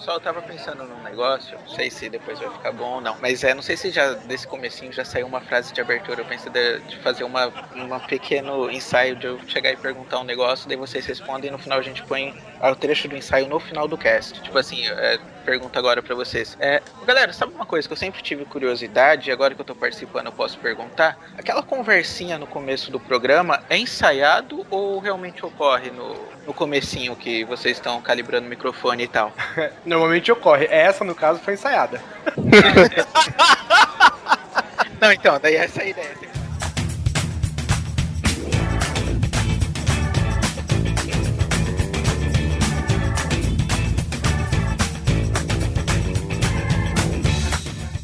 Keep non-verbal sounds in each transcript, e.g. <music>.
Só eu tava pensando num negócio, não sei se depois vai ficar bom ou não, mas é, não sei se já desse comecinho já saiu uma frase de abertura. Eu pensei de, de fazer uma, uma pequeno ensaio de eu chegar e perguntar um negócio, daí vocês respondem e no final a gente põe o trecho do ensaio no final do cast. Tipo assim, é, pergunta agora para vocês. É, galera, sabe uma coisa que eu sempre tive curiosidade e agora que eu tô participando eu posso perguntar? Aquela conversinha no começo do programa é ensaiado ou realmente ocorre no, no comecinho que vocês estão calibrando o microfone e tal? <laughs> Normalmente ocorre. Essa, no caso, foi ensaiada. <laughs> Não, então, daí essa é a ideia.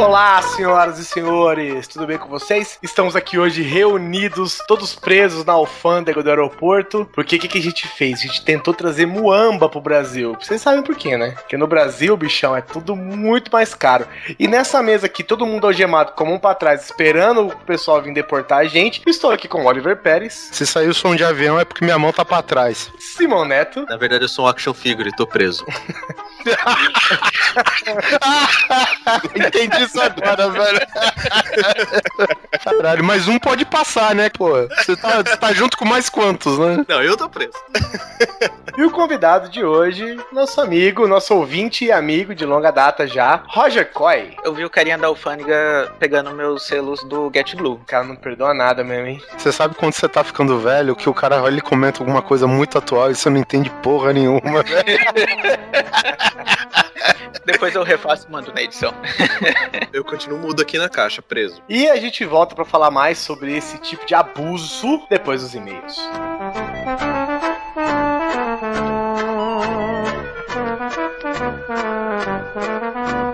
Olá, senhoras e senhores, tudo bem com vocês? Estamos aqui hoje reunidos, todos presos na alfândega do aeroporto. Porque o que, que, a gente fez? A gente tentou trazer muamba pro Brasil. Vocês sabem por quê, né? Porque no Brasil, bichão, é tudo muito mais caro. E nessa mesa aqui, todo mundo algemado com a mão pra trás, esperando o pessoal vir deportar a gente. Estou aqui com o Oliver Pérez. Se saiu som de avião é porque minha mão tá pra trás. Simão Neto. Na verdade, eu sou um action figure, tô preso. <laughs> <laughs> Entendi isso agora, velho. Caralho, mas um pode passar, né, pô? Você tá, tá junto com mais quantos, né? Não, eu tô preso. e o convidado de hoje, nosso amigo, nosso ouvinte e amigo de longa data já, Roger Coy. Eu vi o carinha da alfândega pegando meus selos do Get Blue. O cara não perdoa nada mesmo, hein? Você sabe quando você tá ficando velho, que o cara ele comenta alguma coisa muito atual e você não entende porra nenhuma, velho. <laughs> Depois eu refaço e mando na edição. <laughs> eu continuo mudo aqui na caixa, preso. E a gente volta para falar mais sobre esse tipo de abuso depois dos e-mails. aí, <laughs>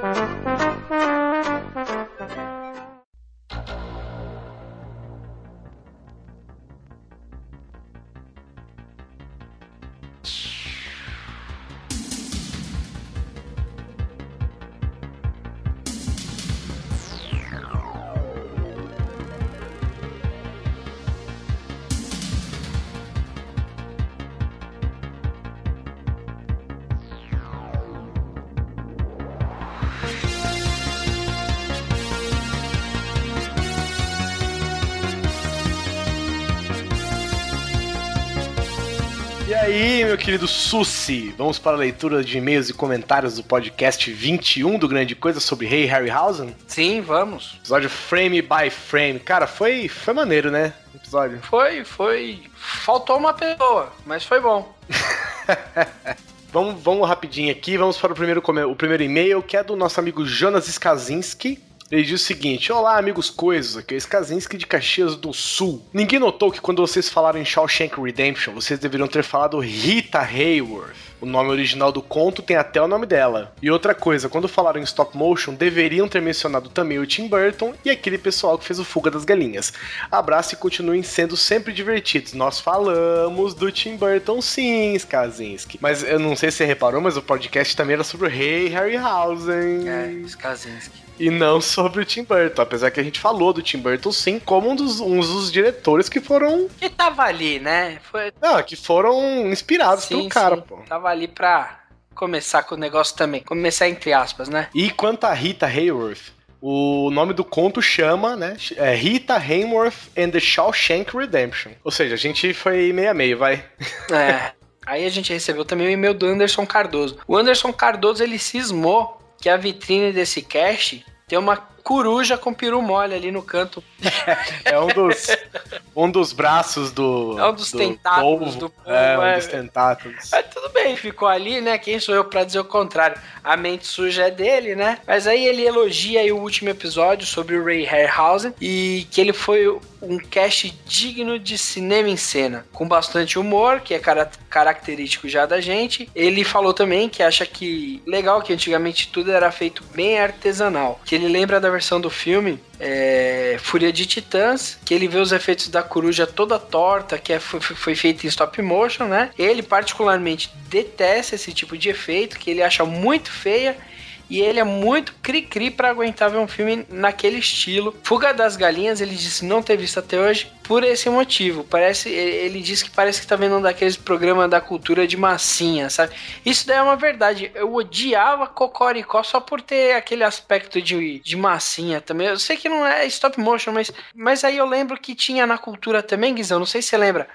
querido Susi, vamos para a leitura de e-mails e comentários do podcast 21 do Grande Coisa sobre Rei Harryhausen? Sim, vamos. Episódio Frame by Frame. Cara, foi, foi maneiro, né? Episódio. Foi, foi. Faltou uma pessoa, mas foi bom. <laughs> vamos, vamos rapidinho aqui, vamos para o primeiro, o primeiro e-mail, que é do nosso amigo Jonas Skazinski. Ele diz o seguinte: Olá, amigos coisas, aqui é Skazinski de Caxias do Sul. Ninguém notou que quando vocês falaram em Shawshank Redemption, vocês deveriam ter falado Rita Hayworth. O nome original do conto tem até o nome dela. E outra coisa, quando falaram em stop motion, deveriam ter mencionado também o Tim Burton e aquele pessoal que fez o Fuga das Galinhas. Abraço e continuem sendo sempre divertidos. Nós falamos do Tim Burton sim, Skazinski. Mas eu não sei se você reparou, mas o podcast também era sobre o rei Harryhausen. É, Skazinski e não sobre o Tim Burton. Apesar que a gente falou do Tim Burton sim, como um dos, um dos diretores que foram. Que tava ali, né? Foi... Não, que foram inspirados sim, pelo cara, sim. pô. Tava ali pra começar com o negócio também. Começar entre aspas, né? E quanto a Rita Hayworth, o nome do conto chama, né? É Rita Hayworth and the Shawshank Redemption. Ou seja, a gente foi meio a meio, vai. É. Aí a gente recebeu também o e-mail do Anderson Cardoso. O Anderson Cardoso ele cismou que a vitrine desse cast tem uma coruja com peru mole ali no canto. é um dos, um dos braços do. É um dos do tentáculos polvo. do povo. É, um é. dos tentáculos. Mas tudo bem, ficou ali, né? Quem sou eu pra dizer o contrário? A mente suja é dele, né? Mas aí ele elogia aí o último episódio sobre o Ray Harryhausen e que ele foi um cast digno de cinema em cena, com bastante humor, que é car característico já da gente. Ele falou também que acha que legal que antigamente tudo era feito bem artesanal, que ele lembra da versão do filme é, Fúria de Titãs, que ele vê os efeitos da coruja toda torta, que é, foi, foi feito em stop motion, né? Ele particularmente detesta esse tipo de efeito, que ele acha muito feia e ele é muito cri-cri pra aguentar ver um filme naquele estilo. Fuga das Galinhas, ele disse não ter visto até hoje por esse motivo. Parece, ele disse que parece que tá vendo um daqueles programas da cultura de massinha, sabe? Isso daí é uma verdade. Eu odiava Cocoricó só por ter aquele aspecto de, de massinha também. Eu sei que não é stop motion, mas, mas aí eu lembro que tinha na cultura também, Guizão, não sei se você lembra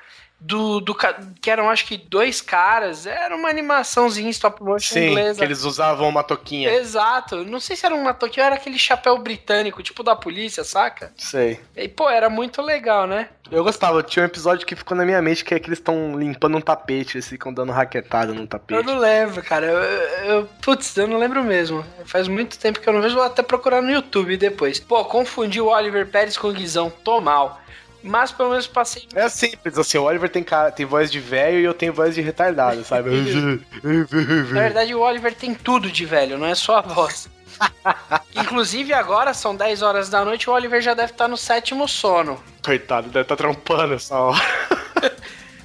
do, do que eram acho que dois caras, era uma animaçãozinha stop motion Sim, inglesa. que eles usavam uma toquinha. Exato, não sei se era uma toquinha, era aquele chapéu britânico, tipo da polícia, saca? Sei. E pô, era muito legal, né? Eu gostava, tinha um episódio que ficou na minha mente que é que eles estão limpando um tapete, eles ficam dando raquetada no Eu tapete. não lembro, cara. Eu, eu- putz, eu não lembro mesmo. Faz muito tempo que eu não vejo, vou até procurar no YouTube depois. Pô, confundi o Oliver Pérez com o Guizão, tô mal. Mas pelo menos passei. É simples, assim, o Oliver tem, cara, tem voz de velho e eu tenho voz de retardado, sabe? <laughs> Na verdade, o Oliver tem tudo de velho, não é só a voz. <laughs> Inclusive agora são 10 horas da noite, o Oliver já deve estar no sétimo sono. Coitado, deve estar trampando essa hora. <laughs>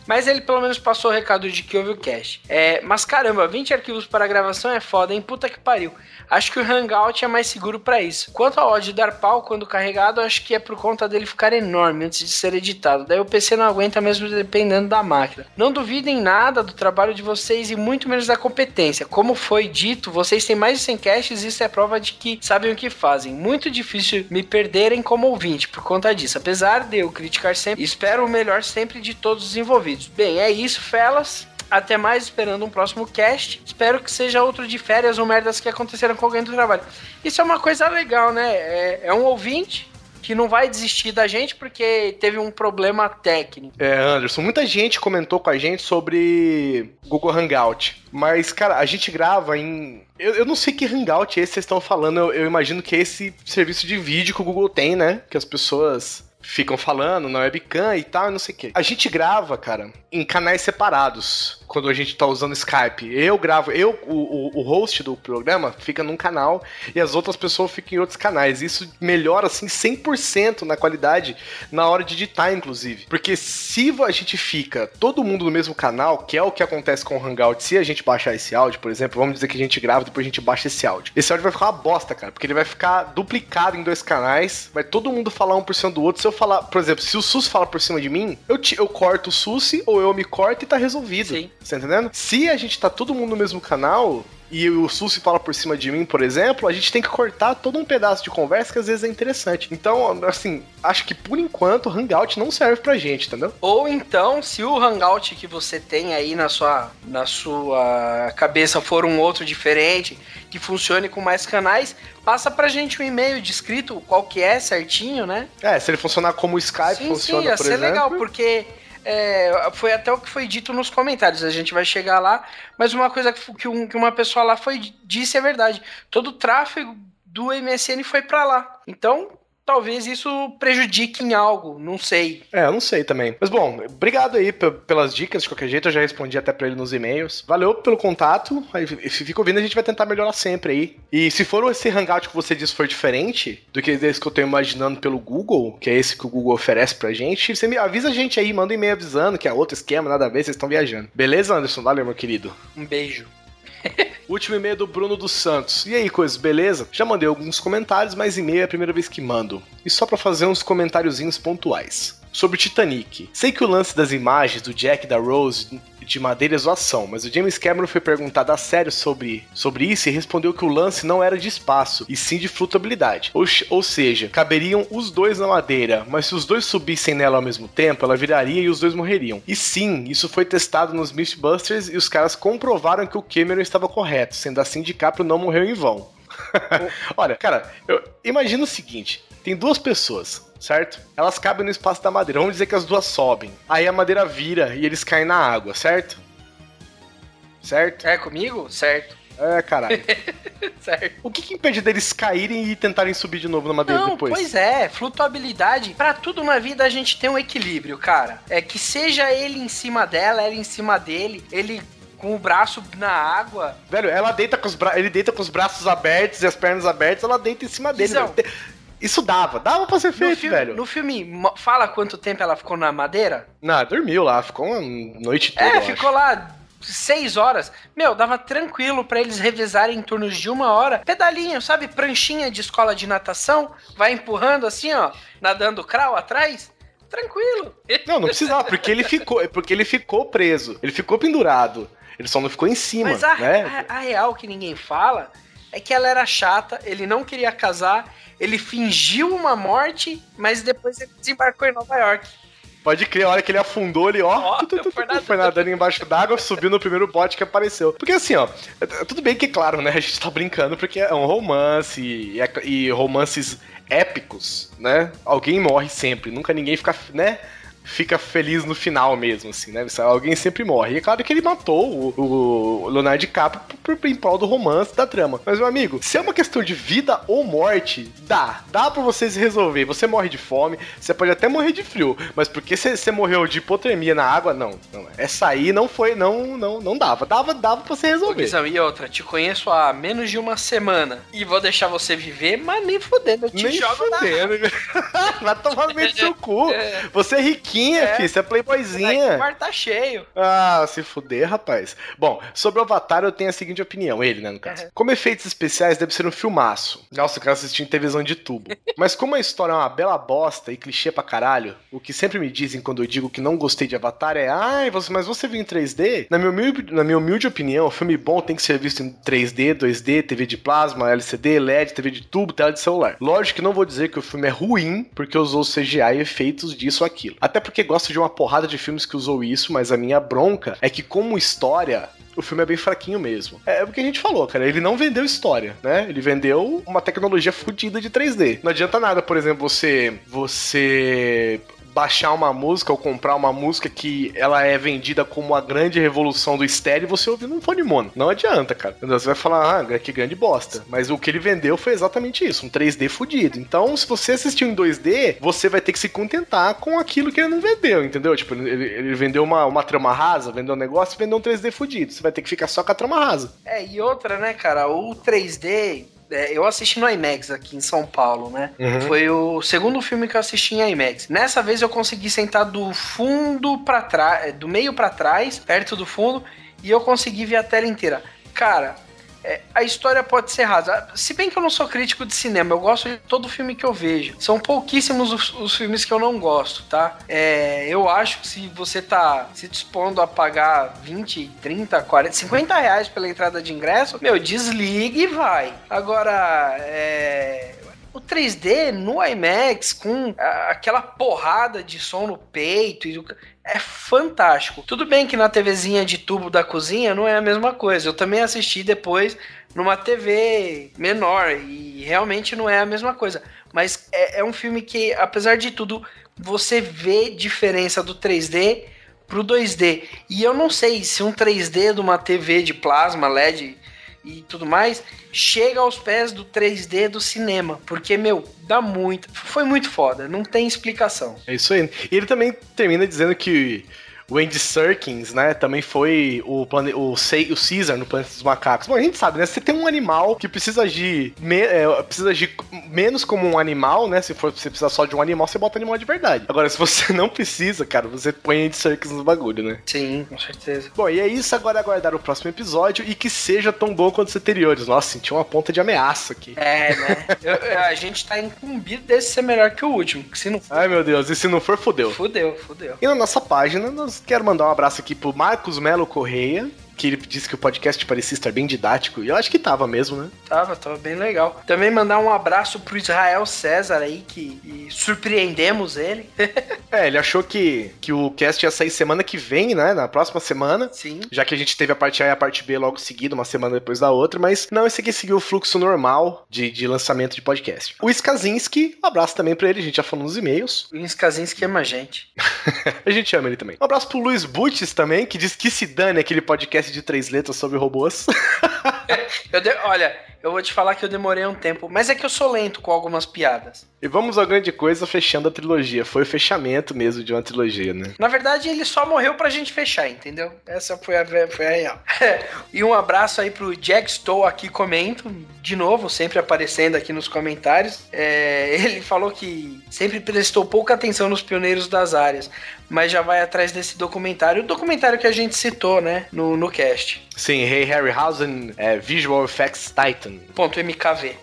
Mas ele pelo menos passou o recado de que houve o cache. É, mas caramba, 20 arquivos para gravação é foda, hein? Puta que pariu. Acho que o Hangout é mais seguro para isso. Quanto ao áudio dar pau quando carregado, acho que é por conta dele ficar enorme antes de ser editado. Daí o PC não aguenta mesmo dependendo da máquina. Não duvidem nada do trabalho de vocês e muito menos da competência. Como foi dito, vocês têm mais de 100 caches e isso é prova de que sabem o que fazem. Muito difícil me perderem como ouvinte por conta disso. Apesar de eu criticar sempre, espero o melhor sempre de todos os envolvidos. Bem, é isso, felas. Até mais, esperando um próximo cast. Espero que seja outro de férias ou merdas que aconteceram com alguém do trabalho. Isso é uma coisa legal, né? É, é um ouvinte que não vai desistir da gente porque teve um problema técnico. É, Anderson, muita gente comentou com a gente sobre Google Hangout. Mas, cara, a gente grava em. Eu, eu não sei que Hangout é esse que vocês estão falando. Eu, eu imagino que é esse serviço de vídeo que o Google tem, né? Que as pessoas ficam falando na webcam e tal, não sei o quê. A gente grava, cara, em canais separados. Quando a gente tá usando Skype. Eu gravo, eu, o, o, host do programa, fica num canal e as outras pessoas ficam em outros canais. Isso melhora, assim, 100% na qualidade na hora de editar, inclusive. Porque se a gente fica todo mundo no mesmo canal, que é o que acontece com o Hangout, se a gente baixar esse áudio, por exemplo, vamos dizer que a gente grava depois a gente baixa esse áudio. Esse áudio vai ficar uma bosta, cara, porque ele vai ficar duplicado em dois canais, vai todo mundo falar um por cima do outro. Se eu falar, por exemplo, se o Sus fala por cima de mim, eu, te- eu corto o Susi ou eu me corto e tá resolvido. Sim. Você tá entendendo? Se a gente tá todo mundo no mesmo canal e o Susi fala por cima de mim, por exemplo, a gente tem que cortar todo um pedaço de conversa que às vezes é interessante. Então, assim, acho que por enquanto o Hangout não serve pra gente, entendeu? Ou então, se o Hangout que você tem aí na sua, na sua cabeça for um outro diferente, que funcione com mais canais, passa pra gente um e-mail descrito qual que é certinho, né? É, se ele funcionar como o Skype sim, funciona, sim, ia por ser exemplo. legal, porque é, foi até o que foi dito nos comentários, a gente vai chegar lá, mas uma coisa que, um- que uma pessoa lá foi disse é verdade. Todo o tráfego do MSN foi pra lá. Então, talvez isso prejudique em algo, não sei. É, eu não sei também. Mas bom, obrigado aí pe- pelas dicas, de qualquer jeito, eu já respondi até pra ele nos e-mails. Valeu pelo contato, aí fica ouvindo, a gente vai tentar melhorar sempre aí. E se for esse hangout que você disse for diferente do que esse que eu tô imaginando pelo Google, que é esse que o Google oferece pra gente, você me avisa a gente aí, manda um e-mail avisando que é outro esquema, nada a ver, vocês estão viajando. Beleza, Anderson? Valeu, meu querido. Um beijo. <laughs> Último e-mail do Bruno dos Santos. E aí, coisas, beleza? Já mandei alguns comentários, mas e-mail é a primeira vez que mando. E só pra fazer uns comentáriozinhos pontuais. Sobre Titanic. Sei que o lance das imagens do Jack e da Rose de madeira é zoação, mas o James Cameron foi perguntado a sério sobre, sobre isso e respondeu que o lance não era de espaço, e sim de flutuabilidade. Ou, ou seja, caberiam os dois na madeira, mas se os dois subissem nela ao mesmo tempo, ela viraria e os dois morreriam. E sim, isso foi testado nos Mythbusters e os caras comprovaram que o Cameron estava correto, sendo assim DiCaprio não morreu em vão. <laughs> Olha, cara, eu imagino o seguinte: tem duas pessoas, certo? Elas cabem no espaço da madeira. Vamos dizer que as duas sobem. Aí a madeira vira e eles caem na água, certo? Certo? É comigo? Certo. É, caralho. <laughs> Certo. o que, que impede deles caírem e tentarem subir de novo na madeira Não, depois? pois é, flutuabilidade. Pra tudo na vida a gente tem um equilíbrio, cara. É que seja ele em cima dela, ela em cima dele, ele com o braço na água. Velho, ela deita com os bra... ele deita com os braços abertos e as pernas abertas, ela deita em cima dele. Guizão. Isso dava, dava pra ser No feito, filme, velho. no filme, fala quanto tempo ela ficou na madeira? Não, dormiu lá, ficou uma noite toda. é, ficou acho. lá seis horas. Meu, dava tranquilo pra eles revezarem em turnos de uma hora. Pedalinho, sabe? Pranchinha de escola de natação. Vai empurrando assim, ó. Nadando crawl atrás. Tranquilo. Não, não precisava, porque ele ficou, porque ele ficou preso. Ele ficou pendurado. Ele só não ficou em cima, Mas a, né? a- a real que ninguém fala é que ela era chata, ele não queria casar, ele fingiu uma morte, mas depois ele desembarcou em Nova York. Pode crer, a hora que ele afundou, ele, ó, Ó, tu, tu, tu, tu, foi foi nadando embaixo d'água, subiu no primeiro bote que apareceu. Porque assim, ó, é- tudo bem que, claro, né, a gente tá brincando porque é um romance e, é- e romances épicos, né? Alguém morre sempre, nunca ninguém fica, né? Fica feliz no final mesmo, assim, né? Alguém sempre morre. E é claro que ele matou o, o Leonardo DiCaprio por, por, em prol do romance, da trama. Mas, meu amigo, se é uma questão de vida ou morte, dá. Dá pra vocês resolver. Você morre de fome, você pode até morrer de frio. Mas porque você, você morreu de hipotermia na água, não. não. Essa aí não foi, não, não, não dava. Dava, dava pra você resolver. Guizão, e outra, te conheço há menos de uma semana e vou deixar você viver, mas nem fudendo, eu te Nem jogo na fudendo. <laughs> Vai tomar no meio do seu cu. <laughs> É. Você é riquinha, É. filho. Você é playboyzinha. O quarto tá cheio. Ah, se fuder, rapaz. Bom, sobre o Avatar eu tenho a seguinte opinião, ele, né, no caso. Uhum. Como efeitos especiais deve ser um filmaço. Nossa, eu quero assistir em televisão de tubo. <laughs> Mas como a história é uma bela bosta e clichê pra caralho, o que sempre me dizem quando eu digo que não gostei de Avatar é ai, você, mas você viu em 3D? Na minha, humilde, na minha humilde opinião, filme bom tem que ser visto em 3D, 2D, TV de plasma, LCD, LED, TV de tubo, tela de celular. Lógico que não vou dizer que o filme é ruim porque usou CGI e efeitos disso ou aquilo. Até porque gosto de uma porrada de filmes que usou isso, mas a minha bronca é que como história o filme é bem fraquinho mesmo. É o que a gente falou, cara. Ele não vendeu história, né? Ele vendeu uma tecnologia fodida de 3D. Não adianta nada, por exemplo, você. Você baixar uma música ou comprar uma música que ela é vendida como a grande revolução do estéreo e você ouvir num fone mono. Não adianta, cara. Você vai falar, ah, que grande bosta. Mas o que ele vendeu foi exatamente isso, um 3D fudido. Então, se você assistiu em 2D, você vai ter que se contentar com aquilo que ele não vendeu, entendeu? Tipo, ele, ele vendeu uma, uma trama rasa, vendeu um negócio e vendeu um 3D fudido. Você vai ter que ficar só com a trama rasa. É, e outra, né, cara, o 3D, é, eu assisti no IMAX aqui em São Paulo, né? Uhum. Foi o segundo filme que eu assisti em IMAX. Nessa vez eu consegui sentar do fundo pra trás, do meio pra trás, perto do fundo, e eu consegui ver a tela inteira. Cara, é, a história pode ser rasa. Se bem que eu não sou crítico de cinema, eu gosto de todo filme que eu vejo. São pouquíssimos os, os filmes que eu não gosto, tá? É, eu acho que se você tá se dispondo a pagar 20, 30, 40, 50 reais pela entrada de ingresso, meu, desligue e vai. Agora, é o 3D no IMAX com aquela porrada de som no peito e é fantástico. Tudo bem que na TVzinha de tubo da cozinha não é a mesma coisa. Eu também assisti depois numa TV menor e realmente não é a mesma coisa. Mas é, é um filme que, apesar de tudo, você vê diferença do 3D pro 2D. E eu não sei se um 3D de uma TV de plasma LED e tudo mais chega aos pés do 3D do cinema, porque meu, dá muito, foi muito foda, não tem explicação. É isso aí. E ele também termina dizendo que o Andy Serkins, né, também foi o, plane... o, o Caesar no Planeta dos Macacos. Bom, a gente sabe, né? Você tem um animal que precisa agir, me... é, precisa agir menos como um animal, né? Se for você precisar só de um animal, você bota animal de verdade. Agora, se você <laughs> não precisa, cara, você põe Andy Serkins no bagulho, né? Sim, com certeza. Bom, e é isso. Agora é aguardar o próximo episódio e que seja tão bom quanto os anteriores. Nossa, senti uma ponta de ameaça aqui. É, né? Eu- a gente tá incumbido desse ser melhor que o último, que se não for, Ai, meu Deus. E se não for, fodeu. fudeu, fudeu. E na nossa página, nós quero mandar um abraço aqui pro Marcos Melo Correia, que ele disse que o podcast parecia estar bem didático, e eu acho que tava mesmo, né? Tava, tava bem legal. Também mandar um abraço pro Israel César aí, que e surpreendemos ele. <laughs> É, ele achou que, que o cast ia sair semana que vem, né? Na próxima semana. Sim. Já que a gente teve a parte A e a parte B logo seguido, uma semana depois da outra, mas não, esse aqui seguiu o fluxo normal de, de lançamento de podcast. O Skazinski, um abraço também pra ele, a gente já falou nos e-mails. O Inskazinski ama a gente. <laughs> A gente ama ele também. Um abraço pro Luiz Butches também, que diz que se dane aquele podcast podcast de três letras sobre robôs. <laughs> Eu de- Olha, eu vou te falar que eu demorei um tempo, mas é que eu sou lento com algumas piadas. e vamos à grande coisa, fechando a trilogia. Foi o fechamento mesmo de uma trilogia, né? Na verdade, ele só morreu pra gente fechar, entendeu? Essa foi a, foi a real. <laughs> e um abraço aí pro Jack Stow aqui comento, de novo, sempre aparecendo aqui nos comentários. É, <laughs> ele falou que sempre prestou pouca atenção nos pioneiros das áreas, mas já vai atrás desse documentário, o documentário que a gente citou, né, no, no cast. Sim, Hey Harryhausen, é, Visual Effects Titan. Ponto MKV.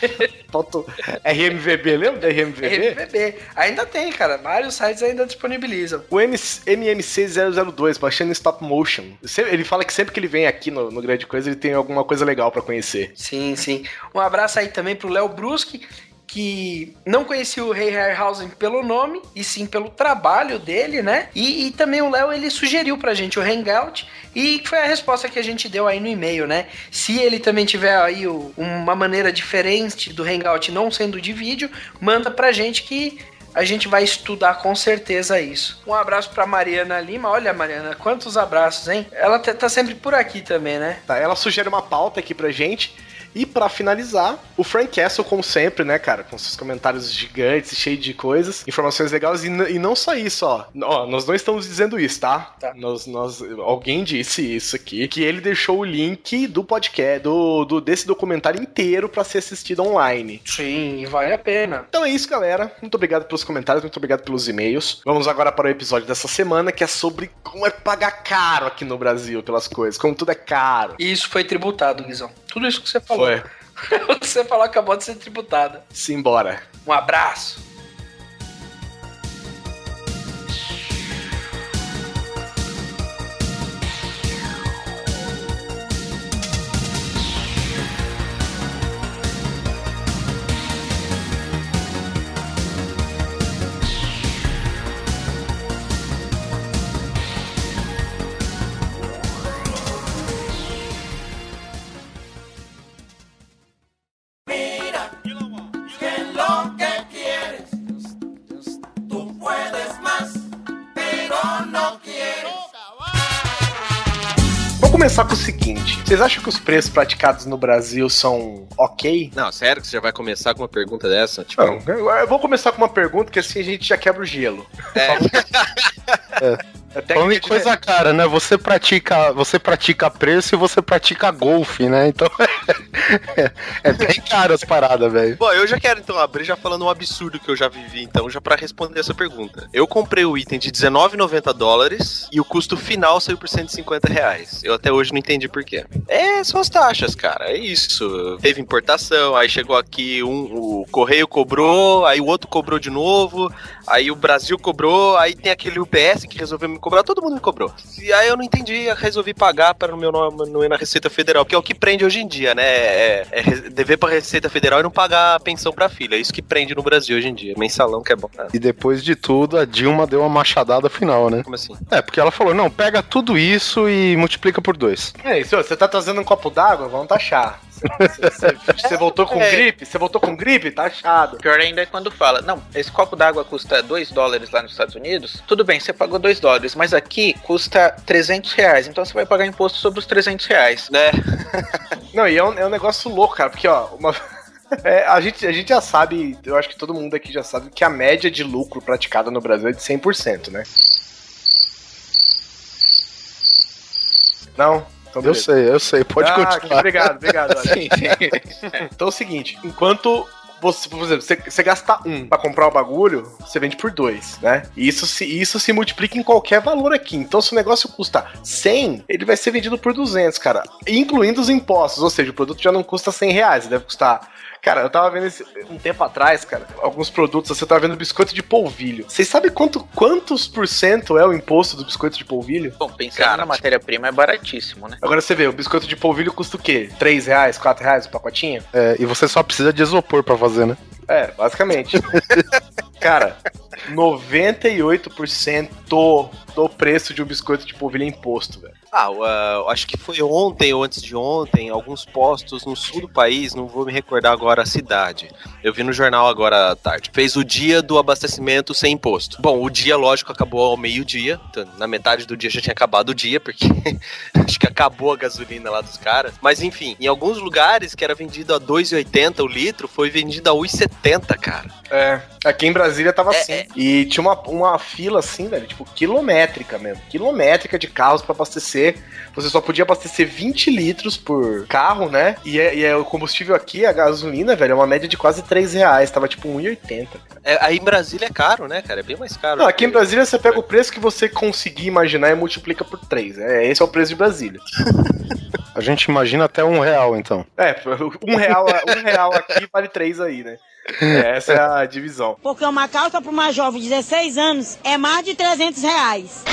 <laughs> Ponto RMVB, lembra da RMVB? RMVB. Ainda tem, cara. Vários sites ainda disponibilizam. O MC MMC002, baixando em stop motion. Ele fala que sempre que ele vem aqui no, no Grande Coisa, ele tem alguma coisa legal pra conhecer. Sim, sim. Um abraço aí também pro Léo Bruschi, que não conhecia o Rei Harryhausen pelo nome, e sim pelo trabalho dele, né? E, e também o Léo, ele sugeriu pra gente o Hangout, e foi a resposta que a gente deu aí no e-mail, né? Se ele também tiver aí o- uma maneira diferente do Hangout, não sendo de vídeo, manda pra gente que... A gente vai estudar com certeza isso. Um abraço pra Mariana Lima. Olha, Mariana, quantos abraços, hein? Ela tá tá sempre por aqui também, né? Tá, ela sugere uma pauta aqui pra gente. E pra finalizar, o Frank Castle, como sempre, né, cara? Com seus comentários gigantes, cheio de coisas, informações legais. E, e não só isso, ó. Ó, nós não estamos dizendo isso, tá? Tá. Nós, nós, alguém disse isso aqui, que ele deixou o link do podcast, do, do- desse documentário inteiro pra ser assistido online. Sim, vale a pena. Então é isso, galera. Muito obrigado pelos comentários, muito obrigado pelos e-mails. Vamos agora para o episódio dessa semana, que é sobre como é pagar caro aqui no Brasil pelas coisas, como tudo é caro. E isso foi tributado, Guizão. Tudo isso que você falou. Foi. <laughs> Você falou acabou de ser tributado. Simbora. Um abraço. Vocês acham que os preços praticados no Brasil são ok? Não, sério que você já vai começar com uma pergunta dessa? Tipo, Não, eu vou começar com uma pergunta que assim a gente já quebra o gelo. É. <laughs> Até Falando em que coisa cara, né? Você pratica, você pratica preço e você pratica golfe, né? Então <laughs> é, <laughs> é bem caro as paradas, velho. Bom, eu já quero então abrir já falando um absurdo que eu já vivi, então, já pra responder essa pergunta. Eu comprei o item de R$19,90 dólares e o custo final saiu por 150 reais. Eu até hoje não entendi por quê. É, são as taxas, cara. É isso. Teve importação, aí chegou aqui, um, o correio cobrou, aí o outro cobrou de novo, aí o Brasil cobrou, aí tem aquele UPS que resolveu me cobrar, todo mundo me cobrou. E aí eu não entendi, resolvi pagar para o meu nome na Receita Federal, que é o que prende hoje em dia, né? É, é dever pra Receita Federal e não pagar a pensão pra filha. É isso que prende no Brasil hoje em dia. Mensalão que é bom. Ah, E depois de tudo, a Dilma deu uma machadada final, né? como assim? É, porque ela falou: não, pega tudo isso e multiplica por dois. É isso, você tá trazendo um copo d'água, vamos taxar. Você- voltou com É. gripe? Você voltou com gripe? Taxado. Pior ainda é quando fala, não, esse copo d'água custa 2 dólares lá nos Estados Unidos. Tudo bem, você pagou 2 dólares, mas aqui custa 300 reais. Então você vai pagar imposto sobre os 300 reais. Né? <laughs> Não, e é um, é um negócio louco, cara, porque, ó, uma. <laughs> É, a, gente, a gente já sabe, eu acho que todo mundo aqui já sabe que a média de lucro praticada no Brasil é de 100%, né? Não? Então, Eu sei, eu sei, pode ah, continuar. Obrigado, obrigado. <laughs> olha. Então é o seguinte, enquanto você, por exemplo, você, você gasta um pra comprar o bagulho, você vende por dois, né? E isso se, isso se multiplica em qualquer valor aqui. Então, se o negócio custa 100, ele vai ser vendido por 200, cara. Incluindo os impostos, ou seja, o produto já não custa 100 reais, ele deve custar... Cara, eu tava vendo esse, um tempo atrás, cara, alguns produtos, você tava vendo biscoito de polvilho. Vocês sabem quanto, quantos por cento é o imposto do biscoito de polvilho? Bom, pensando Cara, na matéria-prima é baratíssimo, né? Agora você vê, o biscoito de polvilho custa o quê? 3 reais, 4 reais o pacotinho? É, e você só precisa de isopor pra fazer, né? É, basicamente. <laughs> Cara, 98% do preço de um biscoito de polvilho é imposto, velho. Ah, uh, acho que foi ontem ou antes de ontem, alguns postos no sul do país, não vou me recordar agora a cidade. Eu vi no jornal agora à tarde. Fez o dia do abastecimento sem imposto. Bom, o dia, lógico, acabou ao meio-dia. Então, na metade do dia já tinha acabado o dia, porque <laughs> acho que acabou a gasolina lá dos caras. Mas enfim, em alguns lugares que era vendido a 2,80 o litro, foi vendido a 1,70, cara. É, aqui em Brasília tava É, assim. é. E tinha uma, uma fila assim, velho, tipo, quilométrica mesmo. Quilométrica de carros pra abastecer. Você só podia abastecer 20 litros por carro, né? E, é, e é o combustível aqui, a gasolina, velho, é uma média de quase 3 reais. Tava tipo 1,80. É, aí em Brasília é caro, né, cara? É bem mais caro. Não, aqui em Brasília você pega o preço que você conseguir imaginar e multiplica por 3. É, esse é o preço de Brasília. <laughs> A gente imagina até um real, então. É, um real, um real aqui vale 3 aí, né? É, essa é a divisão. Porque uma calça para uma jovem de 16 anos é mais de 300 reais.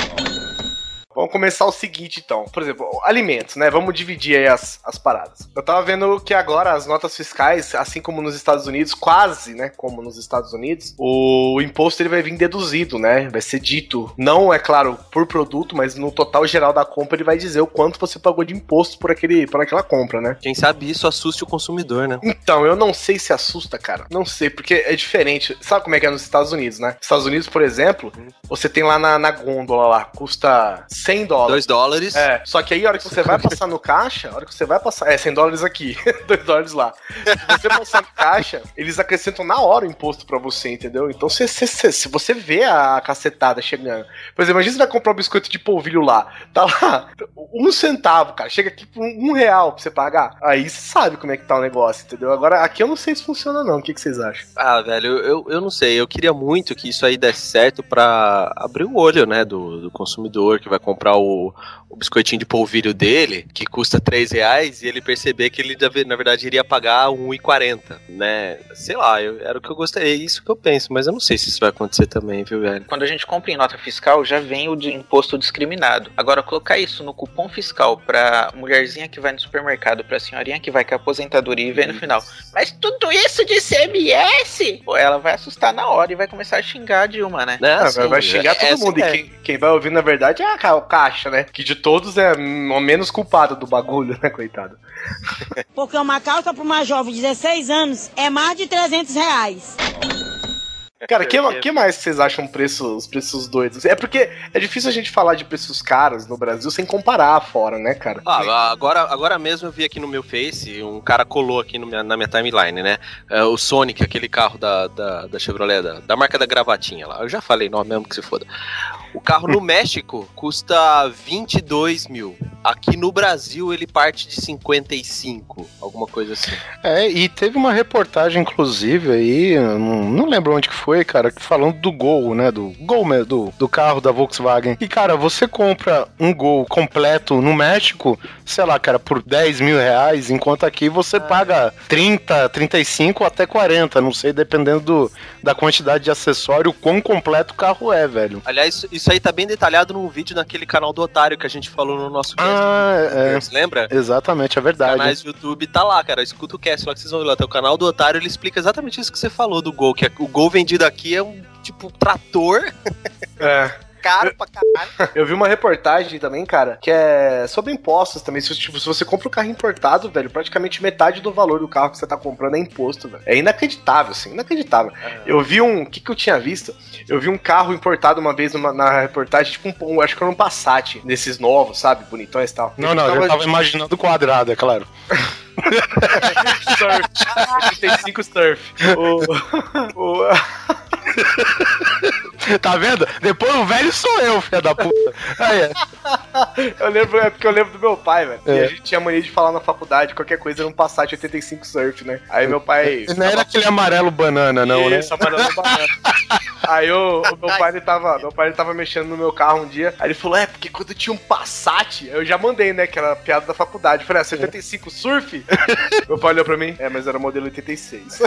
Vamos começar o seguinte, então. Por exemplo, alimentos, né? Vamos dividir aí as, as paradas. Eu tava vendo que agora as notas fiscais, assim como nos Estados Unidos, quase, né? Como nos Estados Unidos, o imposto ele vai vir deduzido, né? Vai ser dito. Não, é claro, por produto, mas no total geral da compra ele vai dizer o quanto você pagou de imposto por, aquele, por aquela compra, né? Quem sabe isso assuste o consumidor, né? Então, eu não sei se assusta, cara. Não sei, porque é diferente. Sabe como é que é nos Estados Unidos, né? Estados Unidos, por exemplo, você tem lá na, na gôndola lá, custa 100 dólares. 2 dólares. É, só que aí a hora que você vai passar no caixa, a hora que você vai passar. É, 100 dólares aqui, <laughs> 2 dólares lá. Se você passar no caixa, eles acrescentam na hora o imposto pra você, entendeu? Então se, se, se, se você vê a cacetada chegando. Por exemplo, imagina você vai comprar um biscoito de polvilho lá. Tá lá, um centavo, cara. Chega aqui por um, um real pra você pagar. Aí você sabe como é que tá o negócio, entendeu? Agora, aqui eu não sei se funciona, não. O que, que vocês acham? Ah, velho, eu, eu não sei. Eu queria muito que isso aí desse certo pra abrir o olho, né, do, do consumidor que vai comprar o, o biscoitinho de polvilho dele, que custa 3 reais, e ele perceber que ele, na verdade, iria pagar 1,40, né? Sei lá, eu, era o que eu gostaria, é isso que eu penso, mas eu não sei se isso vai acontecer também, viu, velho? Quando a gente compra em nota fiscal, já vem o de imposto discriminado. Agora, colocar isso no cupom fiscal pra mulherzinha que vai no supermercado, pra senhorinha que vai com a aposentadoria e vem no final. Mas tudo isso de CMS? Pô, ela vai assustar na hora e vai começar a xingar a Dilma, né? Ah, assim, vai xingar todo mundo. é. E quem, quem vai ouvir, na verdade, é a caixa, né? Que de todos é o menos culpado do bagulho, né, coitado? Porque uma calça para uma jovem de 16 anos é mais de 300 reais. Cara, que, que mais vocês acham preço, os preços doidos? É porque é difícil a gente falar de preços caros no Brasil sem comparar fora, né, cara? Ah, agora, agora mesmo eu vi aqui no meu Face, um cara colou aqui no minha- na minha timeline, né? É, o Sonic, aquele carro da, da, da Chevrolet, da, da marca da gravatinha lá. Eu já falei nome mesmo que se foda. O carro no <laughs> México custa 22 mil. Aqui no Brasil ele parte de 55, alguma coisa assim. É, e teve uma reportagem, inclusive, aí, não, não lembro onde que foi, cara, falando do Gol, né? Do Gol do, do carro da Volkswagen. E, cara, você compra um Gol completo no México, sei lá, cara, por 10 mil reais, enquanto aqui você paga 30, 35 até 40, não sei, dependendo do, da quantidade de acessório, o quão completo o carro é, velho. Aliás, isso, isso aí tá bem detalhado num vídeo naquele canal do Otário que a gente falou no nosso cast. Ah, é. Lembra? Exatamente, é verdade. canais do YouTube tá lá, cara. Escuta o cast lá que vocês vão ver lá. Tem o canal do Otário, ele explica exatamente isso que você falou do Gol. Que é- o Gol vendido aqui é um tipo trator É. caro pra caralho. <laughs> Eu vi uma reportagem também, cara, que é sobre impostos também. Se, tipo, se você compra um carro importado, velho, praticamente metade do valor do carro que você tá comprando é imposto, velho. É inacreditável, assim, inacreditável. Eu vi um. O que, que eu tinha visto? Eu vi um carro importado uma vez numa- na reportagem, tipo, um, um- acho que era um Passat, desses novos, sabe? Bonitões e tal. Não, não, eu tava imaginando quadrado, é claro. <laughs> Surf. <laughs> 85 Surf. O, o, <laughs> Tá vendo? Depois o velho sou eu, filha da puta. Aí, é. <laughs> eu lembro, é porque eu lembro do meu pai, velho. E É. a gente tinha mania de falar na faculdade, qualquer coisa era um Passat 85 Surf, né? Aí meu pai. Não era aquele amarelo banana, não, né? Isso, amarelo banana. <laughs> Aí o, o meu pai ele tava, meu pai ele tava mexendo no meu carro um dia. Aí ele falou: "É, porque quando tinha um Passat, eu já mandei, né, que era piada da faculdade. Eu falei: "Ah, 75 Surf?" meu pai olhou pra mim: "É, mas era modelo 86."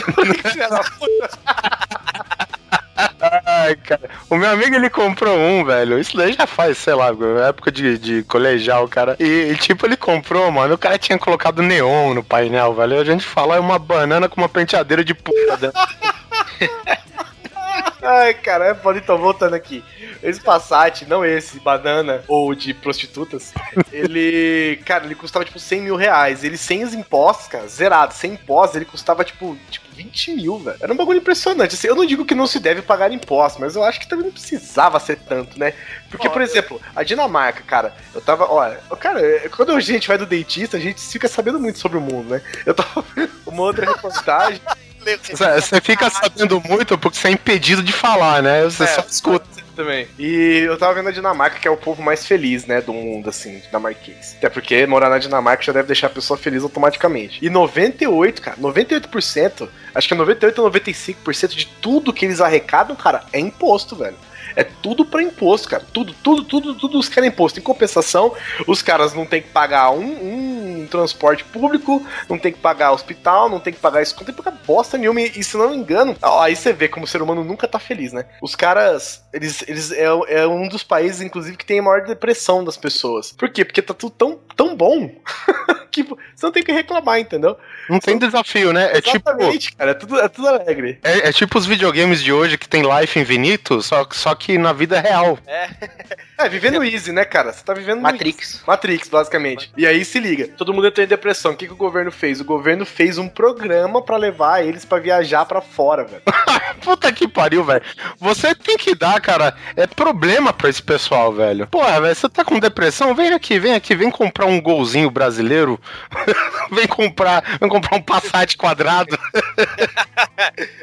Ai, cara. O meu amigo ele comprou um, velho. Isso daí já faz, sei lá, época de, de colegial, cara. E, e, tipo, ele comprou, mano. O cara tinha colocado neon no painel, velho. A gente fala é uma banana com uma penteadeira de puta dentro. <laughs> Ai, cara, é foda. Então, voltando aqui. Esse Passat, não esse, banana ou de prostitutas, ele, cara, ele custava tipo 100 mil reais. Ele sem os impostos, cara, zerado, sem impostos, ele custava tipo, tipo 20 mil, velho. Era um bagulho impressionante. Assim, eu não digo que não se deve pagar impostos, mas eu acho que também não precisava ser tanto, né? Porque, por exemplo, a Dinamarca, cara, eu tava, olha, cara, quando a gente vai do dentista, a gente fica sabendo muito sobre o mundo, né? Eu tava vendo uma outra reportagem. Você fica sabendo muito porque você é impedido de falar, né? Você É, só escuta. também. E eu tava vendo a Dinamarca, que é o povo mais feliz, né, do mundo, assim, dinamarquês. Até porque morar na Dinamarca já deve deixar a pessoa feliz automaticamente. E 98, cara, 98%, acho que é 98 ou 95% de tudo que eles arrecadam, cara, é imposto, velho. É tudo pra imposto, cara. Tudo, tudo, tudo, tudo os caras é imposto. Em compensação, os caras não tem que pagar um, um transporte público, não tem que pagar hospital, não tem que pagar isso, não tem que pagar bosta nenhuma. E, e se não me engano, aí você vê como o ser humano nunca tá feliz, né? Os caras, eles, eles é, é um dos países, inclusive, que tem a maior depressão das pessoas. Por quê? Porque tá tudo tão, tão bom <laughs> que você não tem que reclamar, entendeu? Não tem desafio, né? É tipo, Exatamente, cara. É tudo, é tudo alegre. é, é tipo os videogames de hoje que tem life infinito, só, só que na vida real. É, vivendo <laughs> easy, né, cara? Você tá vivendo Matrix. easy. Matrix, basicamente. E aí se liga, todo mundo entrou em depressão. O que, que o governo fez? O governo fez um programa pra levar eles pra viajar pra fora, velho. <laughs> Puta que pariu, velho. Você tem que dar, cara, é problema pra esse pessoal, velho. Porra, velho, você tá com depressão? Vem aqui, vem aqui, vem comprar um golzinho brasileiro. <laughs> vem comprar, vem comprar um Passat quadrado.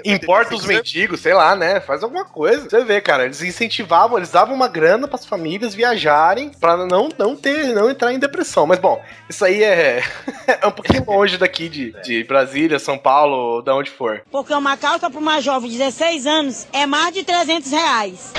Importa os mendigos, sei lá, né? Faz alguma coisa. Você vê, cara, eles incentivavam, eles davam uma grana pras famílias viajarem pra não, não ter, não entrar em depressão. Mas bom, isso aí é, <laughs> é um pouquinho longe daqui de, de Brasília, São Paulo, da onde for. Porque uma calça pra uma jovem de 16 anos é mais de 300 reais.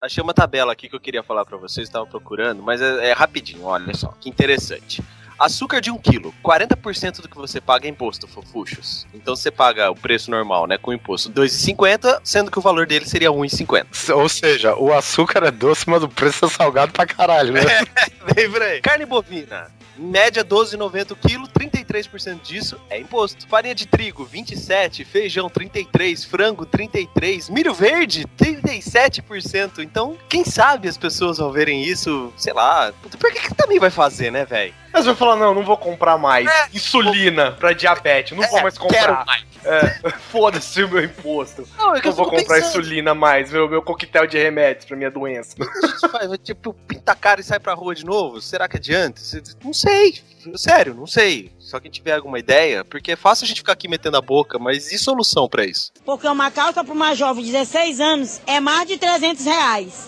Achei uma tabela aqui que eu queria falar pra vocês, estavam procurando, mas é, é rapidinho, olha só, que interessante. Açúcar de 1 kg, 40% do que você paga é imposto, fofuchos. Então você paga o preço normal, né, com imposto 2,50, sendo que o valor dele seria 1,50. Ou seja, o açúcar é doce, mas o preço é salgado pra caralho, né? <laughs> Vem por aí. Carne bovina, média 12,90 o quilo, 33% disso é imposto. Farinha de trigo, 27, feijão 33, frango 33, milho verde 37%. Então, quem sabe as pessoas ao verem isso, sei lá, por que, que também vai fazer, né, velho? Mas vai falar, não, não vou comprar mais. Insulina pra diabetes, não vou mais comprar. Quero mais. É, <laughs> Foda-se o meu imposto. Não, é que Não eu vou comprar pensando. insulina mais, meu, meu coquetel de remédios pra minha doença. <laughs> Faz, tipo, pinta a cara e sai pra rua de novo? Será que adianta? Não sei. Sério, não sei. Se alguém tiver alguma ideia, porque é fácil a gente ficar aqui metendo a boca, mas e solução pra isso? Porque uma calça pra uma jovem de 16 anos é mais de 300 reais.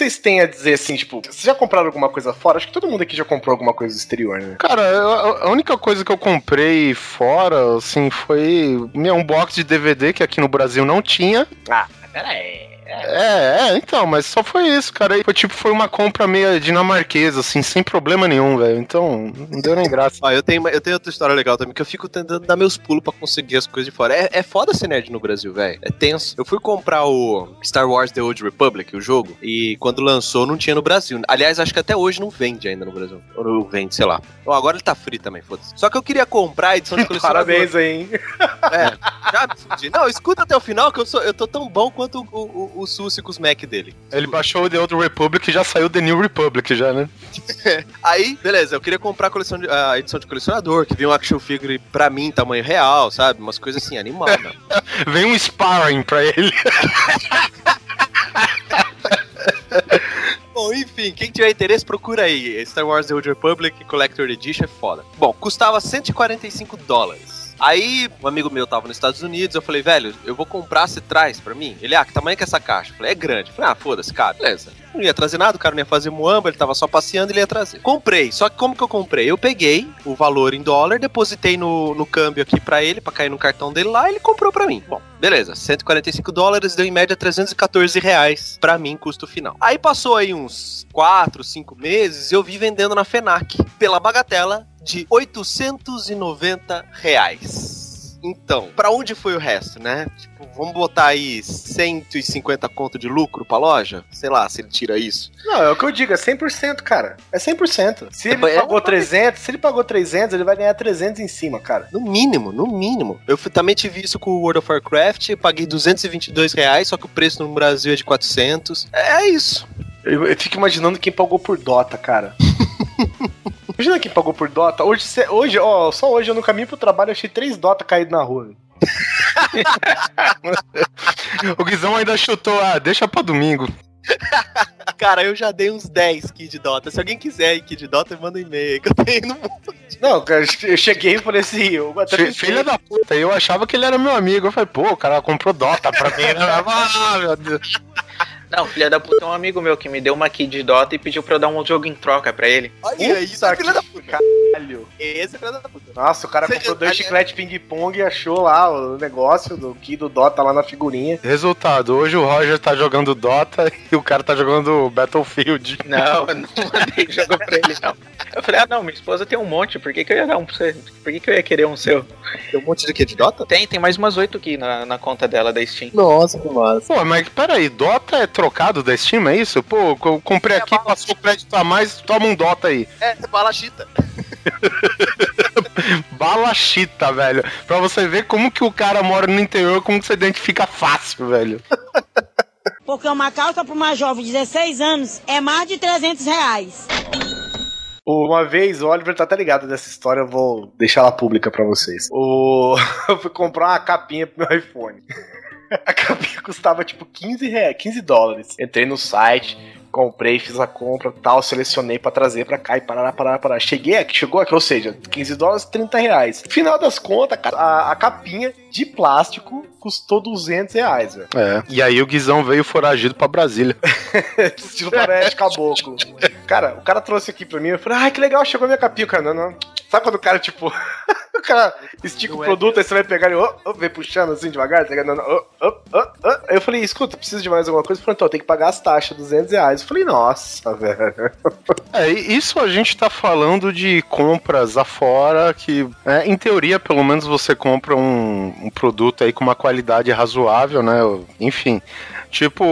O que, que vocês têm a dizer assim, tipo, vocês já compraram alguma coisa fora? Acho que todo mundo aqui já comprou alguma coisa do exterior, né? Cara, eu- a única coisa que eu comprei fora, assim, foi meu, um box de DVD que aqui no Brasil não tinha. Pera aí. É, é, então, mas só foi isso, cara. E Foi tipo, foi uma compra meio dinamarquesa, assim, sem problema nenhum, velho. Então, não deu nem graça. Ó, eu tenho, eu tenho outra história legal também, que eu fico tentando dar meus pulos pra conseguir as coisas de fora. É, é foda ser nerd no Brasil, velho. É tenso. Eu fui comprar o Star Wars The Old Republic, o jogo, e quando lançou não tinha no Brasil. Aliás, acho que até hoje não vende ainda no Brasil. Ou não vende, sei lá. Bom, agora ele tá free também, foda-se. Só que eu queria comprar a edição de <laughs> colecionador. Parabéns aí, hein? É, já me fudi. Não, escuta até o final que eu, sou, eu tô tão bom quanto o, o, o Susi com os Mac dele. Ele baixou o The Old Republic e já saiu The New Republic, já, né? <laughs> Aí, beleza, eu queria comprar a, coleção de- a edição de colecionador, que veio um action figure pra mim, tamanho real, sabe? Umas coisas assim, animal, né? <laughs> Vem um sparring pra ele. <laughs> Bom, enfim, quem tiver interesse, procura aí. Star Wars The Old Republic Collector Edition é foda. Bom, custava 145 dólares. Aí, um amigo meu tava nos Estados Unidos, eu falei, velho, eu vou comprar, você traz pra mim? Ele, ah, que tamanho que é essa caixa? Eu falei, é grande. Eu falei, ah, foda-se, cara, beleza. Não ia trazer nada, o cara não ia fazer muamba, ele tava só passeando, ele ia trazer. Comprei, só que como que eu comprei? Eu peguei o valor em dólar, depositei no, no câmbio aqui pra ele, pra cair no cartão dele lá, e ele comprou pra mim. Bom, beleza, 145 dólares, deu em média 314 reais pra mim, custo final. Aí passou aí uns 4, 5 meses, eu vi vendendo na FENAC, pela bagatela de 890 reais. Então, pra onde foi o resto, né? Tipo, vamos botar aí 150 conto de lucro pra loja? Sei lá, se ele tira isso. Não, é o que eu digo, é 100%, cara. É 100%. Se ele É, pagou é- 300, se ele pagou 300, ele vai ganhar 300 em cima, cara. No mínimo, no mínimo. Eu fui- também tive isso com o World of Warcraft, paguei 222 reais, só que o preço no Brasil é de 400. É isso. Eu, eu fico imaginando quem pagou por Dota, cara. <laughs> Imagina quem pagou por Dota. Hoje, cê- hoje, ó, só hoje eu no caminho pro trabalho eu achei três Dota caídos na rua. <laughs> O Guizão ainda chutou, ah, deixa pra domingo. <laughs> Cara, eu já dei uns 10 kits de Dota. Se alguém quiser ir kit de Dota, manda um e-mail que eu tenho no mundo. Não, cara, eu cheguei e falei assim, eu até Filha da puta, eu achava que ele era meu amigo. Eu falei, pô, o cara comprou Dota pra mim. <laughs> ah, meu Deus. Não, filha da puta é um amigo meu que me deu uma key de Dota e pediu pra eu dar um jogo em troca pra ele. Olha isso, é filha da puta. caralho. Esse é filha da puta. Nossa, o cara Você- comprou dois aliás- chicletes ping-pong e achou lá o negócio do Ki do Dota lá na figurinha. Resultado, hoje o Roger tá jogando Dota <laughs> e o cara tá jogando Battlefield. Não, eu não mandei jogo pra ele, não. Eu falei, ah não, minha esposa tem um monte, por que, que eu ia dar um pra você? Por que, que eu ia querer um seu? Tem um monte de de Dota? Tem, tem mais umas oito aqui na, na conta dela da Steam. Nossa, que massa. Pô, mas peraí, Dota é trocado da Steam, é isso? Pô, eu comprei aqui, passou crédito a mais, toma um Dota aí. É, bala chita. <laughs> Bala chita, velho. Pra você ver como que o cara mora no interior, como que você identifica fácil, velho. Porque uma calça para uma jovem de 16 anos é mais de 300 reais. Uma vez, o Oliver tá até ligado dessa história, eu vou deixar ela pública pra vocês. O... <laughs> eu fui comprar uma capinha pro meu iPhone. <laughs> A capinha custava tipo 15, reais, 15 dólares. Entrei no site, comprei, fiz a compra tal, selecionei pra trazer pra cá e parará, parará, parará. Cheguei aqui, chegou aqui, ou seja, 15 dólares, 30 reais. Final das contas, cara, a, a capinha de plástico custou 200 reais, velho. É. E aí o Guizão veio foragido pra Brasília. <laughs> Estilo floresta caboclo. Cara, o cara trouxe aqui pra mim, eu falei, ai, que legal, chegou a minha capinha, cara. Não, não. Sabe quando o cara, tipo, <laughs> o cara estica o Não é produto, aí você vai pegar e ó, ó, vem puxando assim devagar, tá ligado? Ó, ó, ó. Aí eu falei, escuta, precisa de mais alguma coisa? Ele falou, então, tem que pagar as taxas, 200 reais. Eu falei, nossa, velho. <laughs> É, isso a gente tá falando de compras afora que, é, em teoria, pelo menos você compra um, um produto aí com uma qualidade razoável, né? Enfim. Tipo,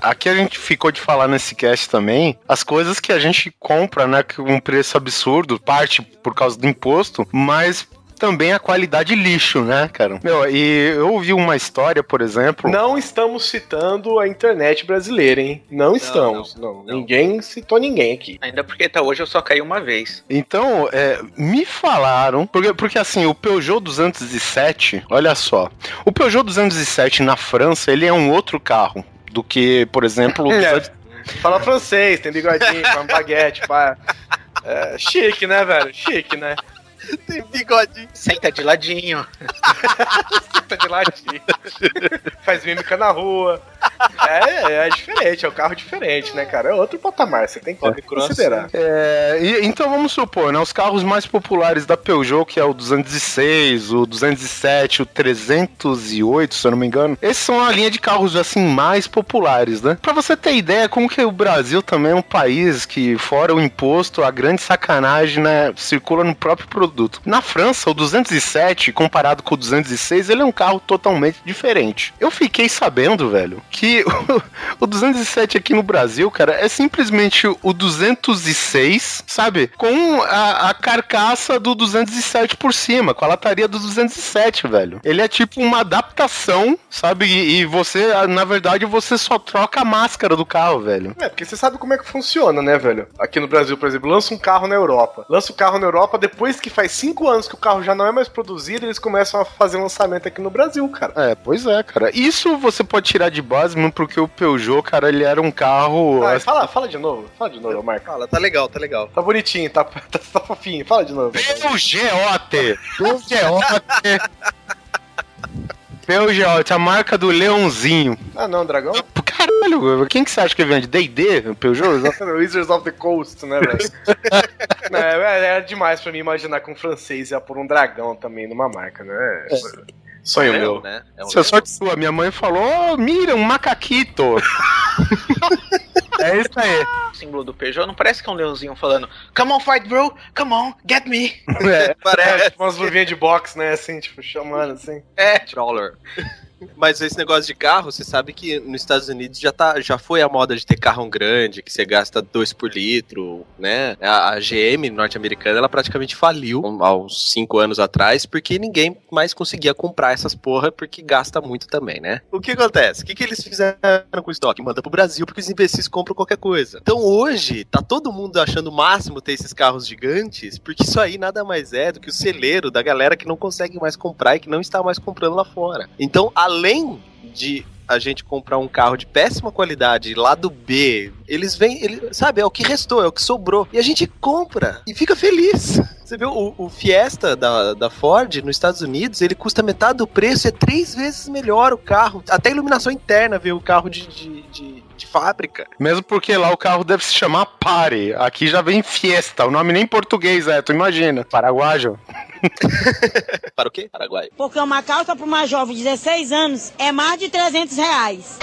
aqui a gente ficou de falar nesse cast também, as coisas que a gente compra, né, com um preço absurdo, parte por causa do imposto, mas também a qualidade lixo, né, cara? Meu, e eu ouvi uma história, por exemplo. Não estamos citando a internet brasileira, hein? Não estamos. Não, não. Ninguém citou ninguém aqui. Ainda porque tá hoje eu só caí uma vez. Então, é, me falaram, porque, porque assim, o Peugeot 207, olha só, o Peugeot 207 na França, ele é um outro carro do que, por exemplo, o <laughs> É. 200 Fala francês, tem bigodinho, com baguete, pá. É, chique, né, velho? Chique, né? <laughs> Tem bigodinho. Senta de ladinho. <laughs> Tá de latinha. Faz mímica na rua. É, é diferente, é um carro diferente, né, cara? É outro patamar, você tem que cross, considerar. É, e- então vamos supor, né, os carros mais populares da Peugeot, que é o 206, o 207, o 308, se eu não me engano, esses são a linha de carros assim mais populares, né? Pra você ter ideia, como que o Brasil também é um país que, fora o imposto, a grande sacanagem, né, circula no próprio produto. Na França, o 207, comparado com o 206, ele é um carro totalmente diferente. Eu fiquei sabendo, velho, que <laughs> o 207 aqui no Brasil, cara, é simplesmente o 206, sabe? Com a, a carcaça do 207 por cima, com a lataria do 207, velho. Ele é tipo uma adaptação, sabe? E, e você, na verdade, você só troca a máscara do carro, velho. É, porque você sabe como é que funciona, né, velho? Aqui no Brasil, por exemplo, lança um carro na Europa. Lança o carro na Europa, depois que faz cinco anos que o carro já não é mais produzido, eles começam a fazer lançamento aqui no Brasil, cara. É, pois é, cara. Isso você pode tirar de base, mesmo porque o Peugeot, cara, ele era um carro. Ah, fala, fala de novo, fala de novo, Marco. Fala, tá legal, tá legal. Tá bonitinho, tá, <laughs> tá, tá fofinho, fala de novo. Peugeot! <laughs> Peugeot! Peugeot, a marca do leãozinho. Ah, não, dragão? Caralho, quem que você acha que vende? D&D? Peugeot? <laughs> Wizards of the Coast, né, velho? É, é, é demais pra mim imaginar que um francês ia por um dragão também numa marca, né? É, Sonho meu. Leão, né? É um Isso é leão. sorte sua. Minha mãe falou, oh, mira, um macaquito. <laughs> É isso aí. O símbolo do Peugeot não parece que é um leãozinho falando Come on, fight, bro! Come on, get me! É, <laughs> Parece. tipo umas luvinhas de boxe, né? Assim, tipo, chamando assim. É, Trawler. Mas esse negócio de carro, você sabe que nos Estados Unidos já, tá, já foi a moda de ter carro grande, que você gasta 2 por litro, né? A, a GM norte-americana, ela praticamente faliu há uns 5 anos atrás, porque ninguém mais conseguia comprar essas porra, porque gasta muito também, né? O que acontece? O que, que eles fizeram com o estoque? Manda pro Brasil, porque os imbecis compram qualquer coisa. Então hoje, tá todo mundo achando o máximo ter esses carros gigantes, porque isso aí nada mais é do que o celeiro da galera que não consegue mais comprar e que não está mais comprando lá fora. Então, além de a gente comprar um carro de péssima qualidade lá do B, eles vêm, ele, sabe, é o que restou, é o que sobrou. E a gente compra e fica feliz. <laughs> Você viu, o, o Fiesta da, da Ford nos Estados Unidos, ele custa metade do preço, é três vezes melhor o carro. Até iluminação interna vê o carro de, de, de, de fábrica. Mesmo porque lá o carro deve se chamar Pare. Aqui já vem Fiesta. O nome nem em português é, tu imagina. Paraguajo. <laughs> Para o quê? Paraguai. Porque uma calça para uma jovem de 16 anos é mais de 300 reais.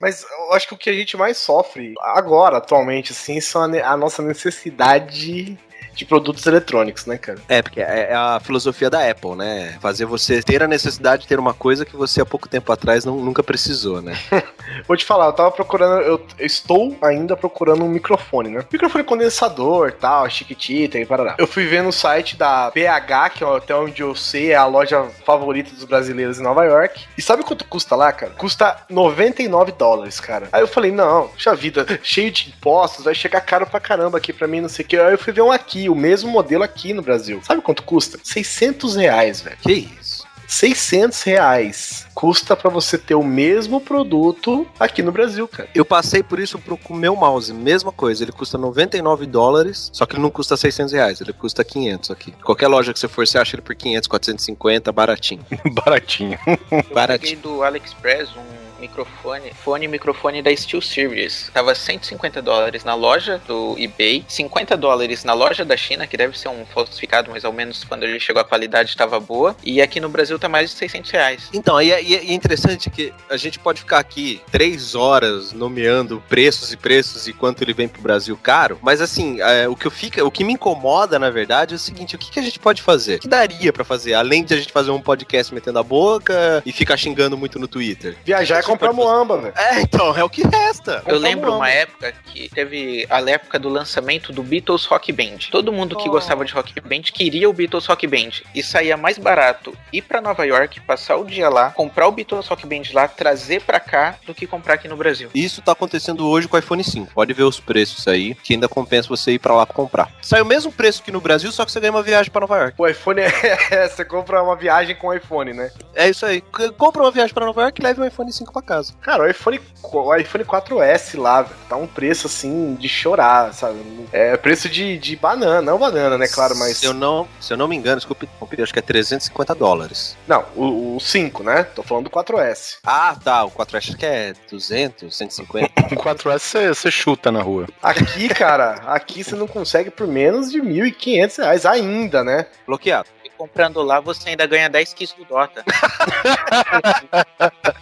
Mas eu acho que o que a gente mais sofre agora, atualmente, assim, são a, a nossa necessidade de produtos eletrônicos, né, cara? É, porque é é a filosofia da Apple, né? Fazer você ter a necessidade de ter uma coisa que você há pouco tempo atrás não, nunca precisou, né? <laughs> Vou te falar, eu tava procurando, eu estou ainda procurando um microfone, né? Microfone condensador, tal, chiquitita e parará. Eu fui ver no site da BH, que é até onde eu sei é a loja favorita dos brasileiros em Nova York. E sabe quanto custa lá, cara? Custa 99 dólares, cara. Aí eu falei, não, puxa vida, <laughs> cheio de impostos, vai chegar caro pra caramba aqui pra mim, não sei o que. Aí eu fui ver um aqui, o mesmo modelo aqui no Brasil. Sabe quanto custa? 600 reais, velho. Que isso? 600 reais custa pra você ter o mesmo produto aqui no Brasil, cara. Eu passei por isso pro com o meu mouse, mesma coisa. Ele custa 99 dólares, só que ele não custa 600 reais, ele custa 500 aqui. Qualquer loja que você for, você acha ele por 500, 450, baratinho. <laughs> Baratinho. Eu peguei Baratinho. do AliExpress um microfone, fone e microfone da Steel Series. Tava 150 dólares na loja do eBay, 50 dólares na loja da China, que deve ser um falsificado, mas ao menos quando ele chegou a qualidade estava boa. E aqui no Brasil tá mais de 600 reais. Então, e é, e é interessante que a gente pode ficar aqui três horas nomeando preços e preços e quanto ele vem pro Brasil caro, mas assim, é, o que eu fica, o que me incomoda, na verdade, é o seguinte: o que, que a gente pode fazer? O que daria pra fazer? Além de a gente fazer um podcast metendo a boca e ficar xingando muito no Twitter. Viajar é comprar moamba, velho. É, então, é o que resta. Eu lembro moamba. uma época que teve a época do lançamento do Beatles Rock Band. Todo mundo que Oh. gostava de Rock Band queria o Beatles Rock Band. E saía mais barato ir pra Nova York, passar o dia lá, comprar o Beatles Rock Band lá, trazer pra cá, do que comprar aqui no Brasil. Isso tá acontecendo hoje com o iPhone 5. Pode ver os preços aí, que ainda compensa você ir pra lá comprar. Sai o mesmo preço que no Brasil, só que você ganha uma viagem pra Nova York. O iPhone é. <laughs> Você compra uma viagem com o iPhone, né? É isso aí. Compra uma viagem pra Nova York e leve um iPhone 5 pra casa. Cara, o iPhone, o iPhone 4S lá, velho, tá um preço assim de chorar, sabe? É preço de, de banana, não banana, né? Claro, mas. Se eu não, se eu não me engano, desculpe, acho que é 350 dólares. Não, o, o 5, né? Tô falando do 4S. Ah, tá. O 4 acho que é 200, 150. Com 4S você- chuta na rua. Aqui, cara, aqui você não consegue por menos de 1.500 reais ainda, né? Bloqueado. E comprando lá, você ainda ganha 10 quilos do Dota. <laughs>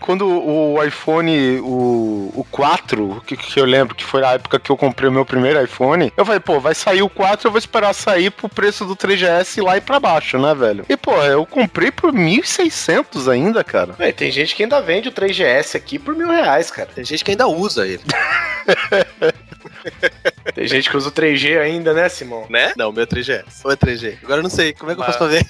Quando o iPhone, o, o 4, que, que eu lembro que foi a época que eu comprei o meu primeiro iPhone, eu falei, pô, vai sair o 4, eu vou esperar sair pro preço do 3GS lá e pra baixo, né, velho? E, pô, eu comprei por 1.600 ainda, cara. É, tem gente que ainda vende o 3GS aqui por mil reais, cara. Tem gente que ainda usa ele. <laughs> Tem gente que usa o 3G ainda, né, Simão? Né? Não, o meu é 3GS. Ou é 3G? Agora eu não sei. Como é que eu Mas- posso fazer?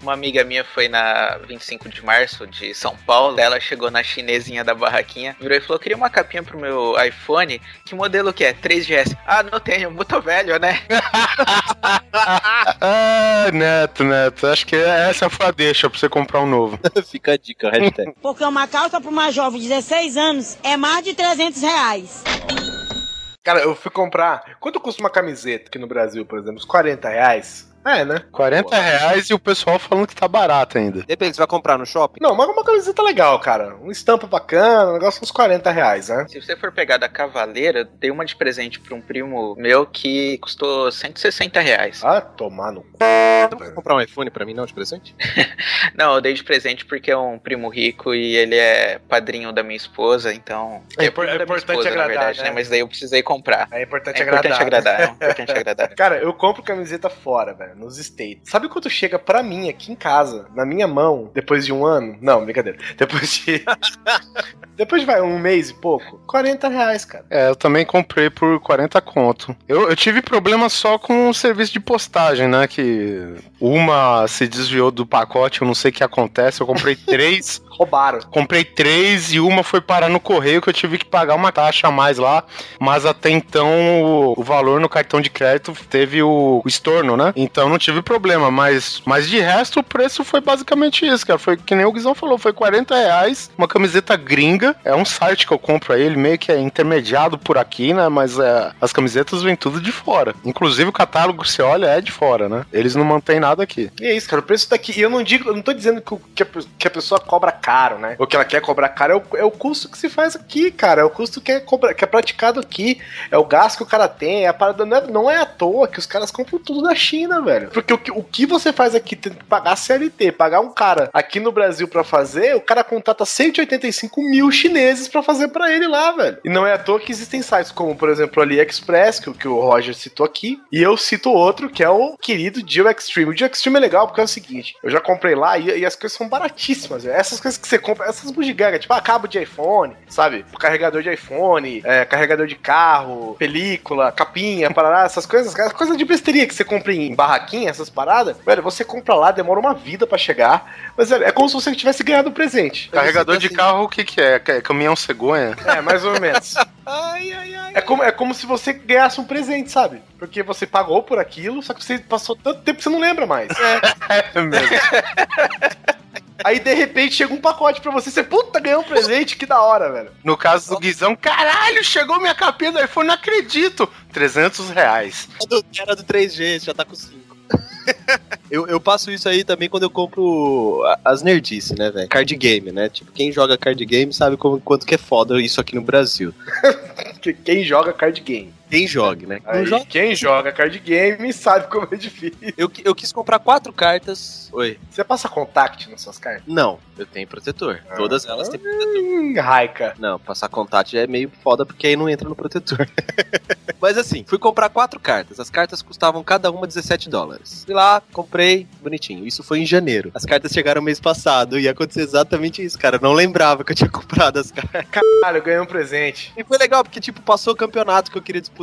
Uma amiga minha foi na 25 de março de São Paulo. Ela chegou na chinesinha da barraquinha, virou e falou: queria uma capinha pro meu iPhone. Que modelo que é? 3GS. Ah, não tenho, muito velho, né? <laughs> Ah, Neto, Neto, acho que essa foi a deixa pra você comprar um novo. <laughs> Fica a dica, hashtag. Porque uma calça para uma jovem de 16 anos é mais de 300 reais. Cara, eu fui comprar. Quanto custa uma camiseta aqui no Brasil, por exemplo? Uns 40 reais? É, né? 40 reais e o pessoal falando que tá barato ainda. Depende, você vai comprar no shopping? Não, mas uma camiseta legal, cara. Um estampa bacana, um negócio uns 40 reais, né? Se você for pegar da Cavaleira, eu dei uma de presente pra um primo meu que custou 160 reais. Ah, tomar no cu. Não vai comprar um iPhone pra mim, não, de presente? <laughs> Não, eu dei de presente porque é um primo rico e ele é padrinho da minha esposa, então. É É, é importante esposa, agradar, verdade, né? né? Mas daí eu precisei comprar. É importante É agradar. importante agradar, é importante agradar. <laughs> Cara, eu compro camiseta fora, velho, nos States. Sabe quanto chega pra mim aqui em casa, na minha mão, depois de um ano? Não, brincadeira. <laughs> Depois de. <laughs> depois de vai, um mês e pouco? 40 reais, cara. É, eu também comprei por 40 conto. Eu, eu tive problema só com o serviço de postagem, né? Que uma se desviou do pacote, eu não sei o que acontece. Eu comprei <laughs> três, Roubaram. comprei três e uma foi parar no correio que eu tive que pagar uma taxa a mais lá. Mas até então o, o valor no cartão de crédito teve o, o estorno, né? Então não tive problema. Mas, mas de resto o preço foi basicamente isso, cara. Foi que nem o Guizão falou, foi 40 reais, uma camiseta gringa. É um site que eu compro aí, ele meio que é intermediado por aqui, né? Mas é, as camisetas vêm tudo de fora. Inclusive o catálogo, você olha, é de fora, né? Eles não mantêm nada aqui. E é isso, cara. O preço daqui. E eu não digo, eu não tô dizendo que, que, a, que a pessoa cobra caro, né? O que ela quer cobrar caro é o, é o custo que se faz aqui, cara. É o custo que é, cobra, que é praticado aqui. É o gasto que o cara tem. É a parada não é, não é à toa que os caras compram tudo da China, velho. Porque o que, o que você faz aqui, tem que pagar CLT, pagar um cara aqui no Brasil pra fazer, o cara contrata 185 mil chineses pra fazer pra ele lá, velho. E não é à toa que existem sites como, por exemplo, o AliExpress, que, o- que o Roger citou aqui. E eu cito outro, que é o querido Dio Extreme. O Dio Extreme é legal porque é o seguinte: eu já comprei lá e, e as coisas são baratíssimas. velho. Essas coisas que você compra, essas bugigangas, tipo, ah, cabo de iPhone, sabe? Carregador de iPhone, é, carregador de carro, película, capinha, <laughs> parará, essas coisas, as coisas de besteira que você compra em barraquinha, essas paradas, velho, você compra lá, demora uma vida pra chegar, mas velho, é como se você tivesse ganhado um presente. Carregador Então, de assim, carro, o que que é? É caminhão cegonha? É, mais ou menos. <laughs> Ai, ai, ai. É como, é como se você ganhasse um presente, sabe? Porque você pagou por aquilo, só que você passou tanto tempo que você não lembra mais. É <laughs> mesmo. <laughs> Aí de repente chega um pacote pra você, você, puta, ganhou um presente, que da hora, velho. No caso do Guizão, caralho, chegou minha capinha do iPhone, não acredito. 300 reais. era do 3G, já tá com 5. Eu, eu passo isso aí também quando eu compro as nerdices, né, velho? Card game, né? Tipo, quem joga card game sabe como, quanto que é foda isso aqui no Brasil. Que- <laughs> Quem joga card game. Quem joga, né? Aí, joga. Quem joga card game sabe como é difícil. Eu, eu quis comprar quatro cartas. Oi. Você passa contact nas suas cartas? Não, eu tenho protetor. Todas elas têm protetor. Hum, Raika. Não, passar contato é meio foda porque aí não entra no protetor. <laughs> Mas assim, fui comprar quatro cartas. As cartas custavam cada uma 17 dólares. Fui lá, comprei, bonitinho. Isso foi em janeiro. As cartas chegaram mês passado e ia acontecer exatamente isso, cara. Eu não lembrava que eu tinha <laughs> comprado as cartas. Caralho, eu ganhei um presente. E foi legal, porque, tipo, passou o campeonato que eu queria disputar,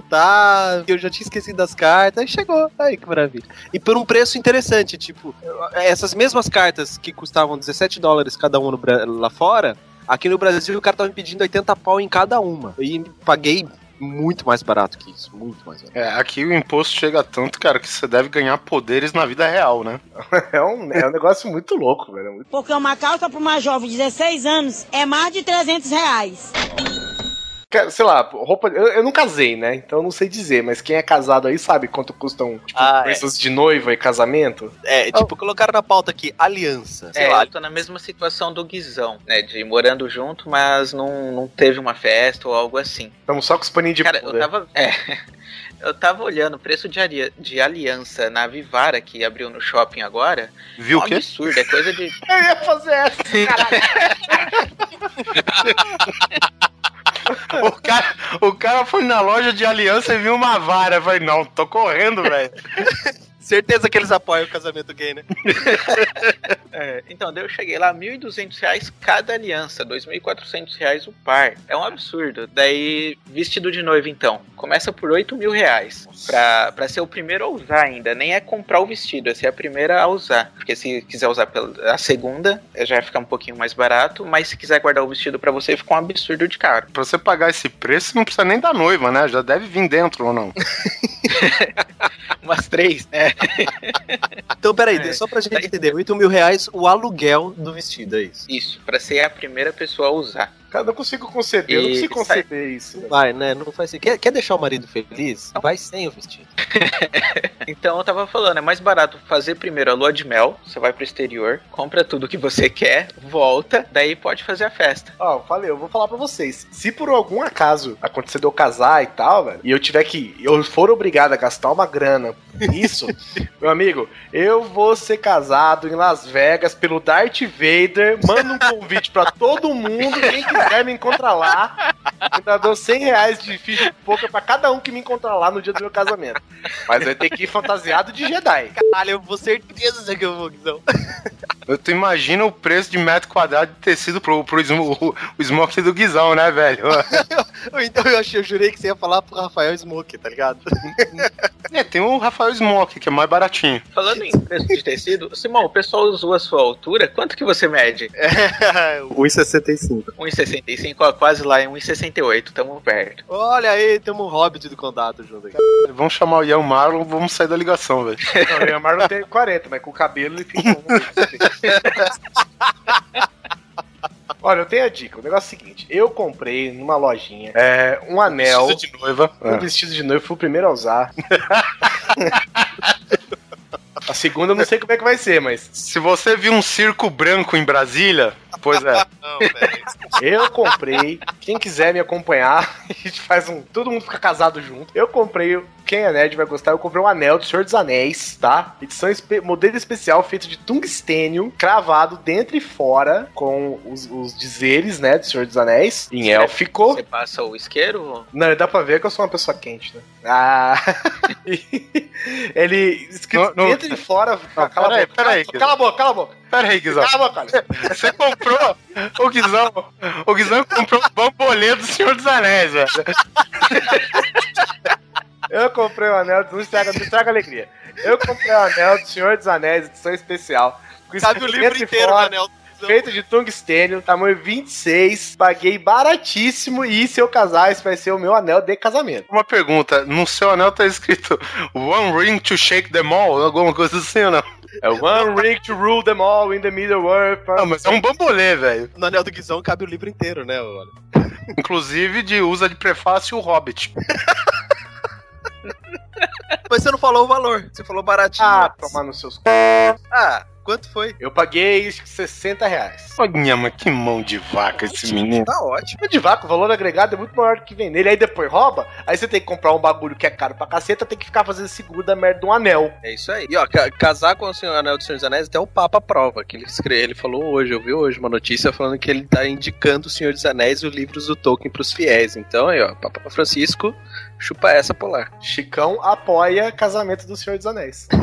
que eu já tinha esquecido das cartas, aí chegou. Aí, que maravilha. E por um preço interessante, tipo, essas mesmas cartas que custavam 17 dólares cada uma lá fora, aqui no Brasil o cara tava me pedindo 80 pau em cada uma. E paguei muito mais barato que isso, muito mais barato. É, aqui o imposto chega tanto, cara, que você deve ganhar poderes na vida real, né? <laughs> É um, é um negócio muito louco, velho. É muito- Porque uma calça pra uma jovem de 16 anos é mais de 300 reais. Sei lá, roupa. Eu, eu não casei, né? Então eu não sei dizer, mas quem é casado aí sabe quanto custam tipo, Ah, é. preços de noiva e casamento? É, tipo, colocaram na pauta aqui, aliança. Sei É, lá, eu tô na mesma situação do Guizão, né? De morando junto, mas não, não teve uma festa ou algo assim. Estamos só com os paninhos de Cara, eu tava. É. <laughs> Eu tava olhando o preço de, de aliança na Vivara, que abriu no shopping agora. Viu um o quê? absurdo, é coisa de. <laughs> Eu ia fazer essa, <laughs> caralho. O cara, o cara foi na loja de aliança e viu uma vara. Eu falei, não, tô correndo, velho. <laughs> certeza que eles apoiam o casamento gay, né? <laughs> É, então, daí eu cheguei lá, 1.200 reais cada aliança, 2.400 reais o par. É um absurdo. Daí, vestido de noiva, então, começa por 8 mil reais. Pra, pra ser o primeiro a usar ainda. Nem é comprar o vestido, é ser a primeira a usar. Porque se quiser usar pela, a segunda, já vai ficar um pouquinho mais barato. Mas se quiser guardar o vestido pra você, fica um absurdo de caro. Pra você pagar esse preço, não precisa nem da noiva, né? Já deve vir dentro ou não. <laughs> Umas três, né? <laughs> Então, peraí, É. só pra gente entender, 8 mil reais o aluguel do vestido, é isso? Isso, pra ser a primeira pessoa a usar. Cara, eu não consigo conceber, eu não consigo conceber isso. velho. Vai, né? Não faz Quer, quer deixar o marido feliz? Vai sem o vestido. <laughs> Então eu tava falando, é mais barato fazer primeiro a lua de mel, você vai pro exterior, compra tudo que você quer, volta, daí pode fazer a festa. Ó, eu falei, eu vou falar pra vocês. Se por algum acaso acontecer de eu casar e tal, velho, e eu tiver que. Eu for obrigado a gastar uma grana nisso, <laughs> meu amigo, eu vou ser casado em Las Vegas pelo Darth Vader. Manda um convite pra todo mundo. Quem quiser me encontrar lá. Ainda dou 100 reais de ficha de poker pra cada um que me encontrar lá no dia do meu casamento. Mas vai ter que ir fantasiado de Jedi. Caralho, eu vou certeza que eu vou, Guizão. Eu tu imagina o preço de metro quadrado de tecido pro, pro o, o smoke do Guizão, né, velho? <laughs> Então eu, achei, eu jurei que você ia falar pro Rafael Smoke, tá ligado? <laughs> É, tem o Rafael Smoke, que é mais baratinho. Falando em preço de tecido, Simão, o pessoal usou a sua altura, quanto que você mede? <laughs> 1,65. 1,65, ó, quase lá em 1,68, tamo perto. Olha aí, temos um hobbit do contato junto aqui. Vamos chamar o Ian Marlon, vamos sair da ligação, velho. Não, o Ian Marlon tem 40, mas com o cabelo ele fica. Um- <laughs> Olha, eu tenho a dica. O negócio é o seguinte: eu comprei numa lojinha é, um anel. Vestido de noiva. Um vestido de noivo, fui o primeiro a usar. <laughs> a segunda eu não sei como é que vai ser, mas Se você viu um circo branco em Brasília, pois é. <laughs> Não, eu comprei. Quem quiser me acompanhar, <laughs> a gente faz um. Todo mundo fica casado junto. Eu comprei. Quem é nerd vai gostar. Eu comprei um anel do Senhor dos Anéis, tá? Edição espe- modelo especial feito de tungstênio, cravado dentro e fora, com os, os dizeres, né, do Senhor dos Anéis, em élfico. Você passa o isqueiro? Não, dá pra ver que eu sou uma pessoa quente, né? Ah. <laughs> ele escrito Não, não. dentro e fora. Não, cala, peraí, a boca, peraí. cala a boca, cala a boca. Pera aí, Guizão. Cala a boca, olha. Você comprou o Guizão. O Guizão comprou o bambolê do Senhor dos Anéis, velho. Eu comprei o anel, não estraga, não estraga a alegria. Eu comprei o anel do Senhor dos Anéis, edição especial. com Sabe o livro inteiro, fora, Anel. Feito de tungstênio, tamanho 26, paguei baratíssimo e se eu casar, esse vai ser o meu anel de casamento. Uma pergunta, no seu anel tá escrito One ring to shake them all, alguma coisa assim ou não? É One Ring to Rule Them All in the Middle Earth. Não, mas é um bambolê, velho. No anel do Guizão cabe o livro inteiro, né? Olha. <laughs> Inclusive de usa de prefácio o Hobbit. Mas você não falou o valor. Você falou baratinho. Ah, tomar nos seus c... Ah, quanto foi? Eu paguei acho que 60 reais. Olha, mas que mão de vaca esse menino. Tá ótimo. De vaca, o valor agregado é muito maior do que vem nele. Aí depois rouba, aí você tem que comprar um bagulho que é caro pra caceta, tem que ficar fazendo seguro da merda de um anel. É isso aí. E ó, ca- casar com o Senhor Anel do Senhor dos Anéis, até o Papa prova, que ele escreve, ele falou hoje, eu vi hoje uma notícia falando que ele tá indicando o Senhor dos Anéis e os livros do Tolkien pros fiéis. Então aí, ó, Papa Francisco, chupa essa polar. Chicão apoia casamento do Senhor dos Anéis. <laughs>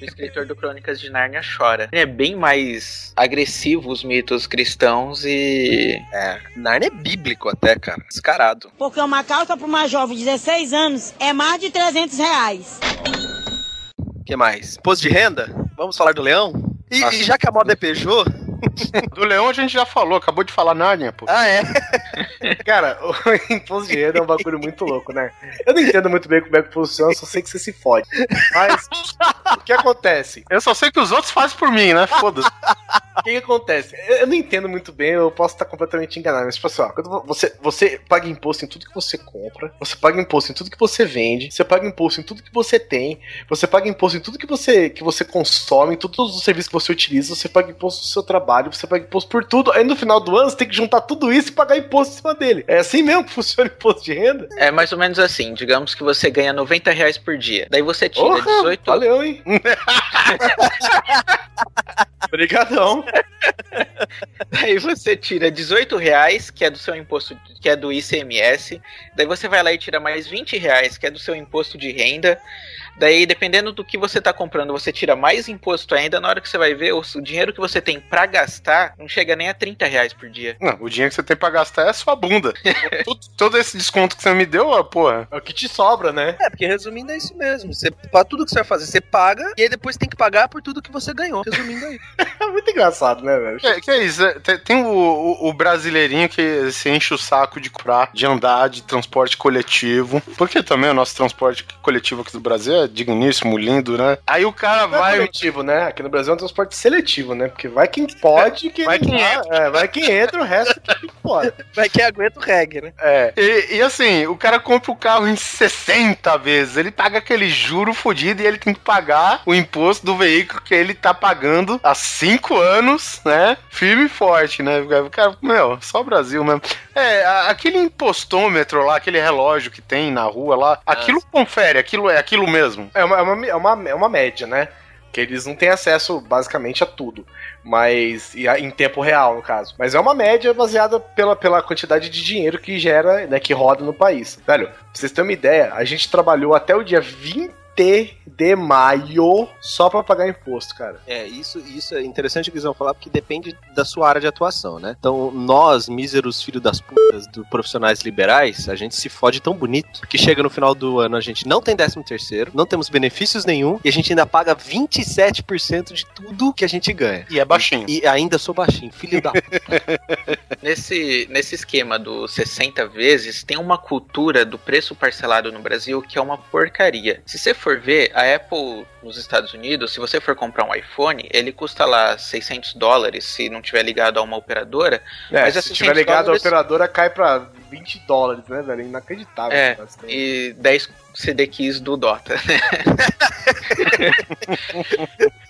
O escritor do Crônicas de Nárnia chora. É bem mais agressivo os mitos cristãos e. É, Narnia é bíblico até, cara. Descarado. Porque uma calça para uma jovem de 16 anos é mais de 300 reais. O que mais? Imposto de renda? Vamos falar do leão? E, e já que a moda é Peugeot... <laughs> Do Leão a gente já falou, acabou de falar Nárnia, pô. Ah, é? <laughs> Cara, o <laughs> imposto de renda é um bagulho muito louco, né? Eu não entendo muito bem como é que funciona, só sei que você se fode. Mas, o que acontece? Eu só sei que os outros fazem por mim, né? Foda-se. O que, que acontece? Eu, não entendo muito bem, eu posso estar completamente enganado, mas, tipo assim, ó, quando você, você paga imposto em tudo que você compra, você paga imposto em tudo que você vende, você paga imposto em tudo que você tem, você paga imposto em tudo que você, que você consome, em todos os serviços que você utiliza, você paga imposto no seu trabalho, você paga imposto por tudo, aí no final do ano você tem que juntar tudo isso e pagar imposto em cima dele. É assim mesmo que <laughs> funciona o imposto de renda? É mais ou menos assim. Digamos que você ganha 90 reais por dia. Daí você tira Porra, 18. Valeu, hein? <laughs> Obrigadão. <laughs> Daí você tira 18 reais, que é do seu imposto, que é do ICMS. Daí você vai lá e tira mais 20 reais, que é do seu imposto de renda. Daí, dependendo do que você tá comprando, você tira mais imposto ainda. Na hora que você vai ver, o, dinheiro que você tem pra gastar não chega nem a 30 reais por dia. Não, o dinheiro que você tem pra gastar é a sua bunda. <laughs> Tudo- todo esse desconto que você me deu, ó, porra. É o que te sobra, né? É, porque resumindo é isso mesmo. Você, pra tudo que você vai fazer, você paga e aí depois tem que pagar por tudo que você ganhou. Resumindo aí. É <laughs> muito engraçado, né, velho? Que, que é isso? é, Tem, tem o, o- o brasileirinho que se enche o saco de comprar, de andar de transporte coletivo. Porque também o nosso transporte coletivo aqui do Brasil é digníssimo, lindo, né? Aí o cara é vai. coletivo, né? Aqui no Brasil é um transporte seletivo, né? Porque vai quem <laughs> pode, quem Vai quem vai, é, vai quem entra, o resto que fora. <laughs> Vai que aguenta o reggae, né? É. E, e assim, o cara compra o carro em 60 vezes. Ele paga aquele juro fodido e ele tem que pagar o imposto do veículo que ele tá pagando há 5 anos, né? Firme e forte, né? O cara, meu, só o Brasil mesmo. É, aquele impostômetro lá, aquele relógio que tem na rua lá, aquilo confere, aquilo é aquilo mesmo. É uma, é uma, é uma, é uma média, né? Que eles não têm acesso basicamente a tudo. Mas. a- em tempo real, no caso. Mas é uma média baseada pela, pela quantidade de dinheiro que gera, né? Que roda no país. Velho, pra vocês terem uma ideia, a gente trabalhou até o dia 20 de maio só pra pagar imposto, cara. É, isso, isso é interessante que eles vão falar, porque depende da sua área de atuação, né? Então, nós, míseros filhos das putas dos profissionais liberais, a gente se fode tão bonito que chega no final do ano, a gente não tem 13 terceiro, não temos benefícios nenhum, e a gente ainda paga 27% de tudo que a gente ganha. E é baixinho. E ainda sou baixinho, filho da <laughs> Nesse, nesse esquema do 60 vezes, tem uma cultura do preço parcelado no Brasil que é uma porcaria. Se você for ver, a Apple nos Estados Unidos, se você for comprar um iPhone, ele custa lá 600 dólares se não tiver ligado a uma operadora. É, Mas se tiver 100 ligado, dólares- a operadora cai pra 20 dólares, né, velho? Inacreditável. É. E 10 CD keys do Dota. <laughs>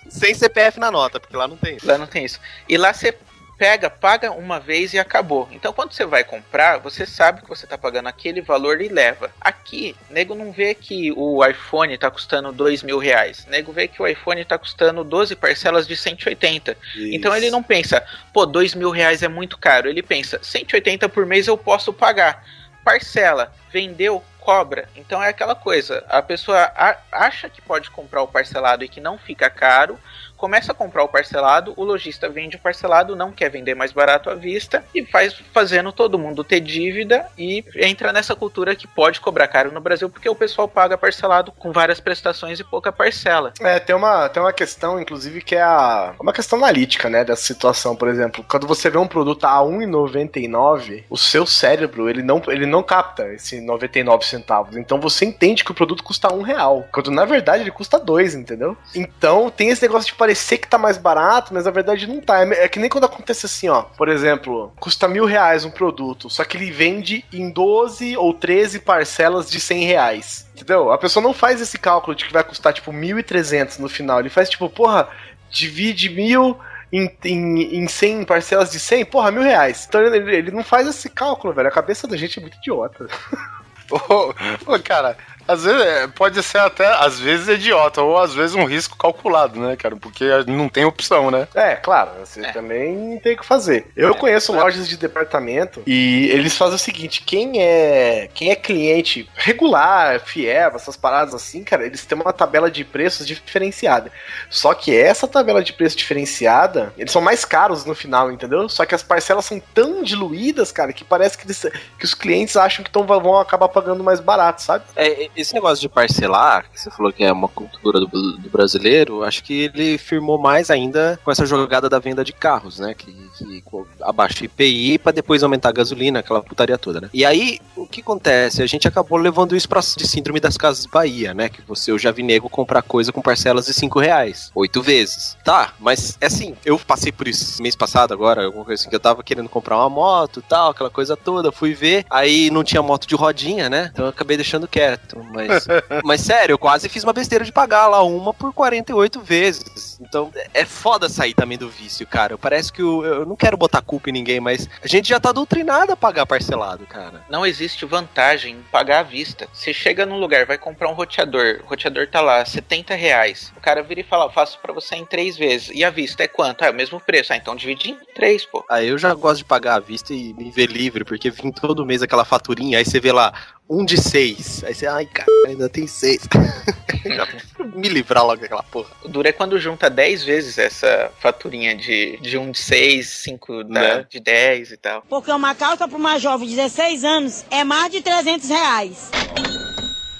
Sem CPF na nota, porque lá não tem isso. Lá não tem isso. E lá você pega, paga uma vez e acabou. Então quando você vai comprar, você sabe que você tá pagando aquele valor e leva. Aqui, nego não vê que o iPhone tá custando dois mil reais. Nego vê que o iPhone tá custando 12 parcelas de 180. Então ele não pensa, pô, dois mil reais é muito caro. Ele pensa, 180 por mês eu posso pagar. Parcela, vendeu, cobra. Então é aquela coisa, a pessoa acha que pode comprar o parcelado e que não fica caro, começa a comprar o parcelado, o lojista vende o parcelado, não quer vender mais barato à vista e faz fazendo todo mundo ter dívida e entra nessa cultura que pode cobrar caro no Brasil porque o pessoal paga parcelado com várias prestações e pouca parcela. É, tem uma, tem uma questão, inclusive, que é a, uma questão analítica, né, dessa situação, por exemplo. Quando você vê um produto a 1,99, o seu cérebro, ele não, ele não capta esse 99 centavos. Então você entende que o produto custa um real, quando na verdade ele custa dois, entendeu? Então tem esse negócio de parecer que tá mais barato, mas na verdade não tá. É, é que nem quando acontece assim, ó. Por exemplo, custa mil reais um produto, só que ele vende em 12 ou 13 parcelas de 100 reais. Entendeu? A pessoa não faz esse cálculo de que vai custar tipo 1.300 no final. Ele faz tipo, porra, divide mil em, em, em 100 parcelas de 100, porra, mil reais. Então ele, ele não faz esse cálculo, velho. A cabeça da gente é muito idiota. <laughs> Ô, ô, cara, às vezes é, pode ser até, às vezes, idiota, ou às vezes um risco calculado, né, cara? Porque não tem opção, né? É, claro, você É. também tem o que fazer. Eu conheço lojas de departamento e eles fazem o seguinte: quem é quem é cliente regular, fiel, essas paradas assim, cara, eles têm uma tabela de preços diferenciada. Só que essa tabela de preço diferenciada, eles são mais caros no final, entendeu? Só que as parcelas são tão diluídas, cara, que parece que, eles- que os clientes acham que tão, vão acabar pagando mais barato, sabe? É, esse negócio de parcelar, que você falou que é uma cultura do, do brasileiro, acho que ele firmou mais ainda com essa jogada da venda de carros, né? Que, que abaixa IPI pra depois aumentar a gasolina, aquela putaria toda, né? E aí, o que acontece? A gente acabou levando isso pra de síndrome das casas Bahia, né? Que você, eu já vi nego comprar coisa com parcelas de 5 reais, oito vezes. Tá, mas é assim, eu passei por isso mês passado agora, alguma coisa assim, que eu tava querendo comprar uma moto tal, aquela coisa toda, fui ver, aí não tinha moto de rodinha, né? Então eu acabei deixando quieto, mas mas sério, eu quase fiz uma besteira de pagar lá uma por 48 vezes. Então é foda sair também do vício, cara. Parece que o- eu não quero botar culpa em ninguém, mas a gente já tá doutrinado a pagar parcelado, cara. Não existe vantagem em pagar à vista. Você chega num lugar, vai comprar um roteador, o roteador tá lá, 70 reais. O cara vira e fala, faço pra você em três vezes. E a vista é quanto? Ah, é o mesmo preço. Ah, então divide em três, pô. Aí eu já gosto de pagar à vista e me ver livre, porque vim todo mês aquela faturinha, aí você vê lá, um de seis. Aí você, ai, cara, ainda tem seis. <laughs> Já me livrar logo daquela porra. O duro é quando junta 10 vezes essa faturinha de, de um de 6, 5 Né? de 10 e tal. Porque uma calça para uma jovem de 16 anos é mais de 300 reais.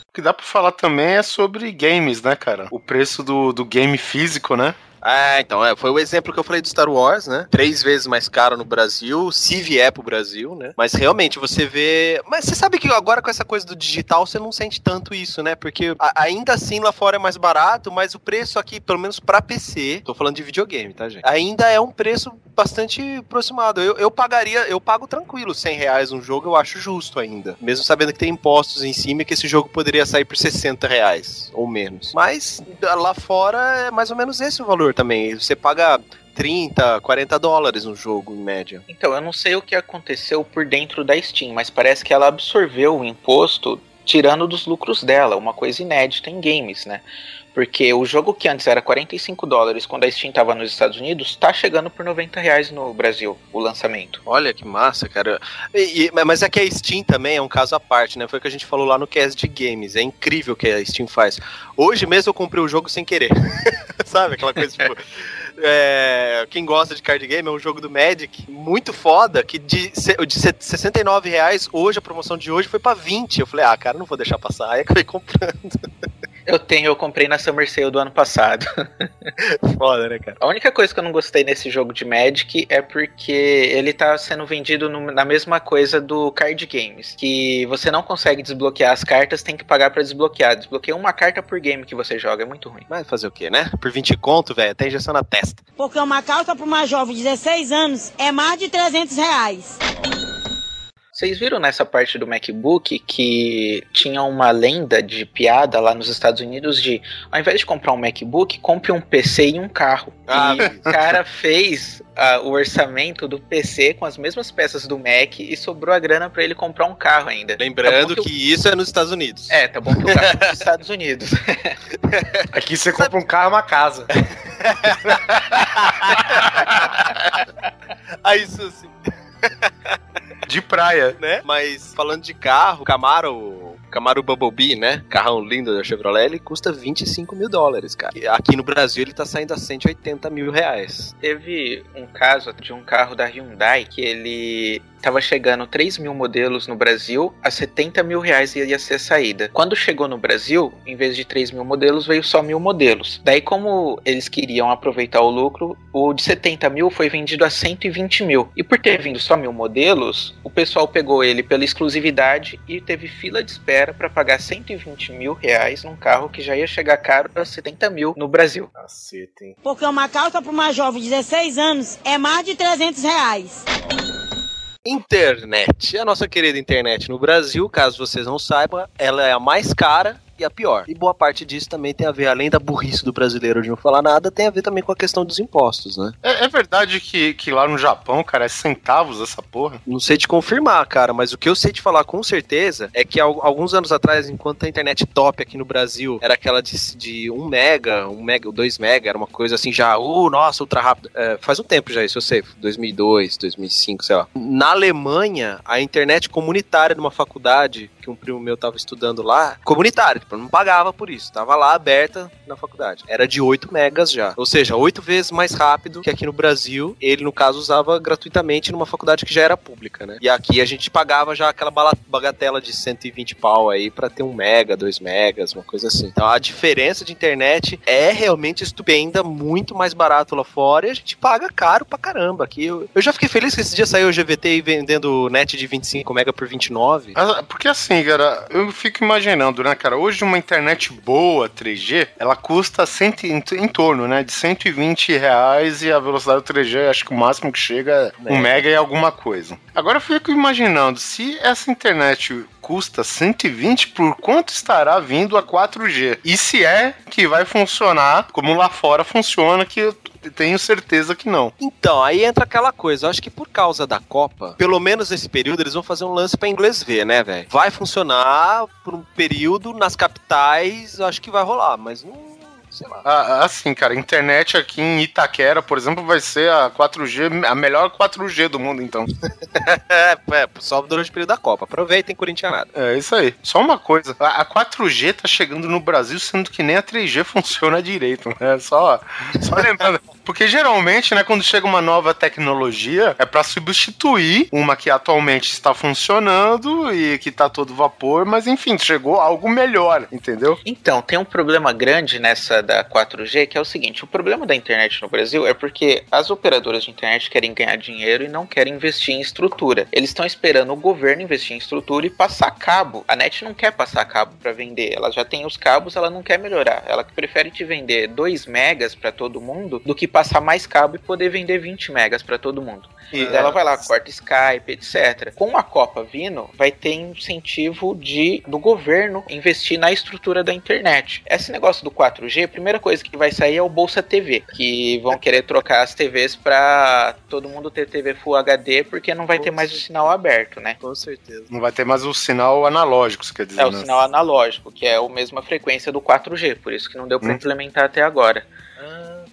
O que dá pra falar também é sobre games, né, cara? O preço do, do game físico, né? É, então, é, foi o exemplo que eu falei do Star Wars, né? Três vezes mais caro no Brasil, se vier pro Brasil, né? Mas realmente você vê. Mas você sabe que agora com essa coisa do digital você não sente tanto isso, né? Porque a- ainda assim lá fora é mais barato, mas o preço aqui, pelo menos pra PC, tô falando de videogame, tá, gente? Ainda é um preço bastante aproximado. Eu, eu pagaria, eu pago tranquilo 100 reais um jogo, eu acho justo ainda. Mesmo sabendo que tem impostos em cima e que esse jogo poderia sair por 60 reais ou menos. Mas lá fora é mais ou menos esse o valor também. Você paga 30, 40 dólares no jogo, em média. Então, eu não sei o que aconteceu por dentro da Steam, mas parece que ela absorveu o imposto tirando dos lucros dela, uma coisa inédita em games, né? Porque o jogo que antes era 45 dólares quando a Steam tava nos Estados Unidos, tá chegando por 90 reais no Brasil, o lançamento. Olha que massa, cara. E- e- mas é que a Steam também é um caso à parte, né? Foi o que a gente falou lá no cast de games. É incrível o que a Steam faz. Hoje mesmo eu comprei o jogo sem querer. <laughs> Sabe? Aquela coisa tipo. <laughs> é, quem gosta de card game é um jogo do Magic muito foda, que de, de se- 69 reais, hoje, a promoção de hoje foi pra 20. Eu falei, ah, cara, não vou deixar passar. Aí acabei comprando. Eu tenho, eu comprei na Summer Sale do ano passado. <laughs> Foda, né, cara? A única coisa que eu não gostei nesse jogo de Magic é porque ele tá sendo vendido no- na mesma coisa do card games, que você não consegue desbloquear as cartas, tem que pagar pra desbloquear. Desbloqueia uma carta por game que você joga, é muito ruim. Mas fazer o quê, né? Por 20 conto, velho, tem injeção na testa. Porque uma calça para uma jovem de 16 anos é mais de 300 reais. Vocês viram nessa parte do MacBook que tinha uma lenda de piada lá nos Estados Unidos de, ao invés de comprar um MacBook, compre um PC e um carro. Ah, e o cara fez ah, o orçamento do PC com as mesmas peças do Mac e sobrou a grana pra ele comprar um carro ainda. Lembrando Tá bom que isso é nos Estados Unidos. É, tá bom que o carro é <laughs> dos Estados Unidos. <laughs> Aqui você compra um carro e uma casa. Aí <laughs> isso sim. <laughs> De praia. né? Mas falando de carro, Camaro, Camaro Bumblebee, né? Carrão lindo da Chevrolet, ele custa 25 mil dólares, cara. E aqui no Brasil ele tá saindo a 180 mil reais. Teve um caso de um carro da Hyundai que ele tava chegando 3 mil modelos no Brasil, a 70 mil reais ia ser a saída. Quando chegou no Brasil, em vez de 3 mil modelos, veio só mil modelos. Daí, como eles queriam aproveitar o lucro, o de 70 mil foi vendido a 120 mil. E por ter vindo só mil modelos, o pessoal pegou ele pela exclusividade e teve fila de espera para pagar 120 mil reais num carro que já ia chegar caro a 70 mil no Brasil. Caceta, hein? Porque uma calça para uma jovem de 16 anos é mais de 300 reais. Internet. A nossa querida internet no Brasil, caso vocês não saibam, ela é a mais cara e a pior. E boa parte disso também tem a ver, além da burrice do brasileiro de não falar nada, tem a ver também com a questão dos impostos, né? É, é verdade que, que lá no Japão, cara, é centavos essa porra? Não sei te confirmar, cara, mas o que eu sei te falar com certeza é que al- alguns anos atrás, enquanto a internet top aqui no Brasil era aquela de, de 1 mega, 1 mega, 2 mega, era uma coisa assim já, uh, nossa, ultra rápido. É, faz um tempo já isso, eu sei, 2002, 2005, sei lá. Na Alemanha, a internet comunitária de uma faculdade, que um primo meu tava estudando lá, comunitária, tipo, não pagava por isso, tava lá aberta na faculdade. Era de 8 megas já. Ou seja, 8 vezes mais rápido que aqui no Brasil. Ele, no caso, usava gratuitamente numa faculdade que já era pública, né? E aqui a gente pagava já aquela bagatela de 120 pau aí pra ter 1 mega, 2 megas, uma coisa assim. Então a diferença de internet é realmente estupenda, muito mais barato lá fora e a gente paga caro pra caramba. Aqui eu, eu já fiquei feliz que esse dia saiu o GVT vendendo net de 25 mega por 29. Ah, Porque assim, cara, eu fico imaginando, né, cara? Hoje uma internet boa, 3G, ela custa cento, em, em torno, né, de 120 reais e a velocidade do 3G, acho que o máximo que chega é um mega e alguma coisa. Agora eu fico imaginando, se essa internet custa 120, por quanto estará vindo a 4G? E se é que vai funcionar como lá fora funciona, que eu tenho certeza que não. Então, aí entra aquela coisa. Eu acho que por causa da Copa, pelo menos nesse período, eles vão fazer um lance pra inglês ver, né, velho? Vai funcionar por um período nas capitais, eu acho que vai rolar, mas não. Sei lá. Ah, Assim, cara, internet aqui em Itaquera, por exemplo, vai ser a 4G, a melhor 4G do mundo, então. É, <laughs> é, só durante o período da Copa. Aproveitem, corintianada. É isso aí. Só uma coisa, a a 4G tá chegando no Brasil, sendo que nem a 3G <laughs> funciona direito, né? Só, só lembrando. Porque geralmente, né, quando chega uma nova tecnologia, é pra substituir uma que atualmente está funcionando e que tá todo vapor, mas enfim, chegou algo melhor, entendeu? Então, tem um problema grande nessa da 4G, que é o seguinte: o problema da internet no Brasil é porque as operadoras de internet querem ganhar dinheiro e não querem investir em estrutura. Eles estão esperando o governo investir em estrutura e passar cabo. A net não quer passar cabo para vender, ela já tem os cabos, ela não quer melhorar. Ela prefere te vender 2 megas para todo mundo do que passar mais cabo e poder vender 20 megas para todo mundo. E ela vai lá, corta Skype, etc. Com a Copa vindo, vai ter incentivo de do governo investir na estrutura da internet. Esse negócio do 4G, a primeira coisa que vai sair é o Bolsa TV, que vão querer trocar as TVs para todo mundo ter TV Full HD, porque não vai ter mais o sinal aberto, né? Com certeza. Não vai ter mais o sinal analógico, você quer dizer, É o né? sinal analógico, que é a mesma frequência do 4G, por isso que não deu para Hum. implementar até agora.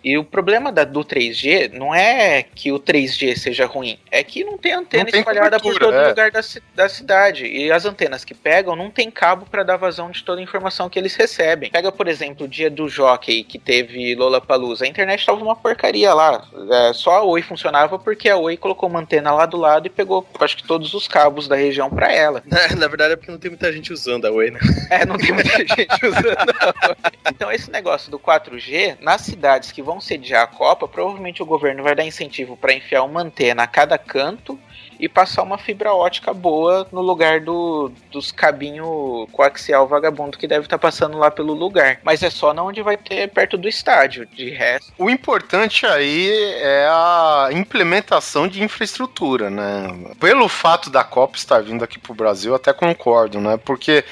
E o problema da- do 3G não é que o 3G seja ruim, é que não tem antena Não tem espalhada por todo é. lugar da, da cidade. E as antenas que pegam não tem cabo para dar vazão de toda a informação que eles recebem. Pega, por exemplo, o dia do Jockey que teve Lollapalooza. A internet tava uma porcaria lá. É, só a Oi funcionava porque a Oi colocou uma antena lá do lado e pegou, acho que todos os cabos da região para ela. <laughs> na, na verdade é porque não tem muita gente usando a Oi, né? É, não tem muita <laughs> gente usando. a Oi. Então, esse negócio do 4G, nas cidades que vão sediar a Copa, provavelmente o governo vai dar incentivo para enfiar uma antena a cada canto e passar uma fibra ótica boa no lugar do, dos cabinhos coaxial vagabundo que deve estar passando lá pelo lugar. Mas é só na onde vai ter perto do estádio. De resto, O importante aí é a implementação de infraestrutura, né? Pelo fato da Copa estar vindo aqui pro Brasil, até concordo, né? Porque,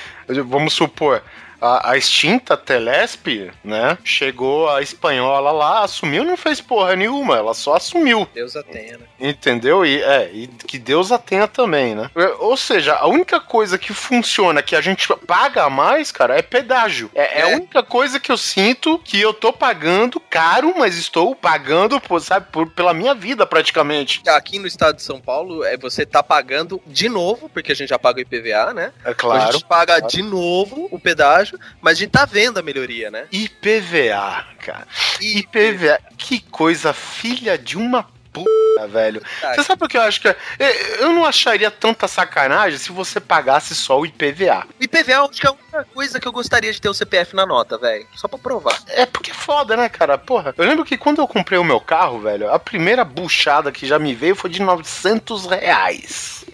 vamos supor, a, a extinta Telesp, né? Chegou a espanhola lá, assumiu, não fez porra nenhuma, ela só assumiu. Deus a tenha, né? Entendeu? E, é, e que Deus a tenha também, né? É, Ou seja, a única coisa que funciona, que a gente paga a mais, cara, é pedágio. É, é a É. única coisa que eu sinto que eu tô pagando caro, mas estou pagando, por, sabe, por- pela minha vida praticamente. Aqui no estado de São Paulo, é, você tá pagando de novo, porque a gente já paga o IPVA, né? É A claro. gente paga claro. de novo o pedágio, mas a gente tá vendo a melhoria, né? IPVA, cara. IPVA. Que coisa filha de uma puta, velho. Você sabe o que eu acho que é? Eu- Eu não acharia tanta sacanagem se você pagasse só o IPVA. O IPVA acho que é a única coisa que eu gostaria de ter o CPF na nota, velho. Só pra provar. É porque é foda, né, cara? Porra, eu lembro que quando eu comprei o meu carro, velho, a primeira buchada que já me veio foi de 900 reais.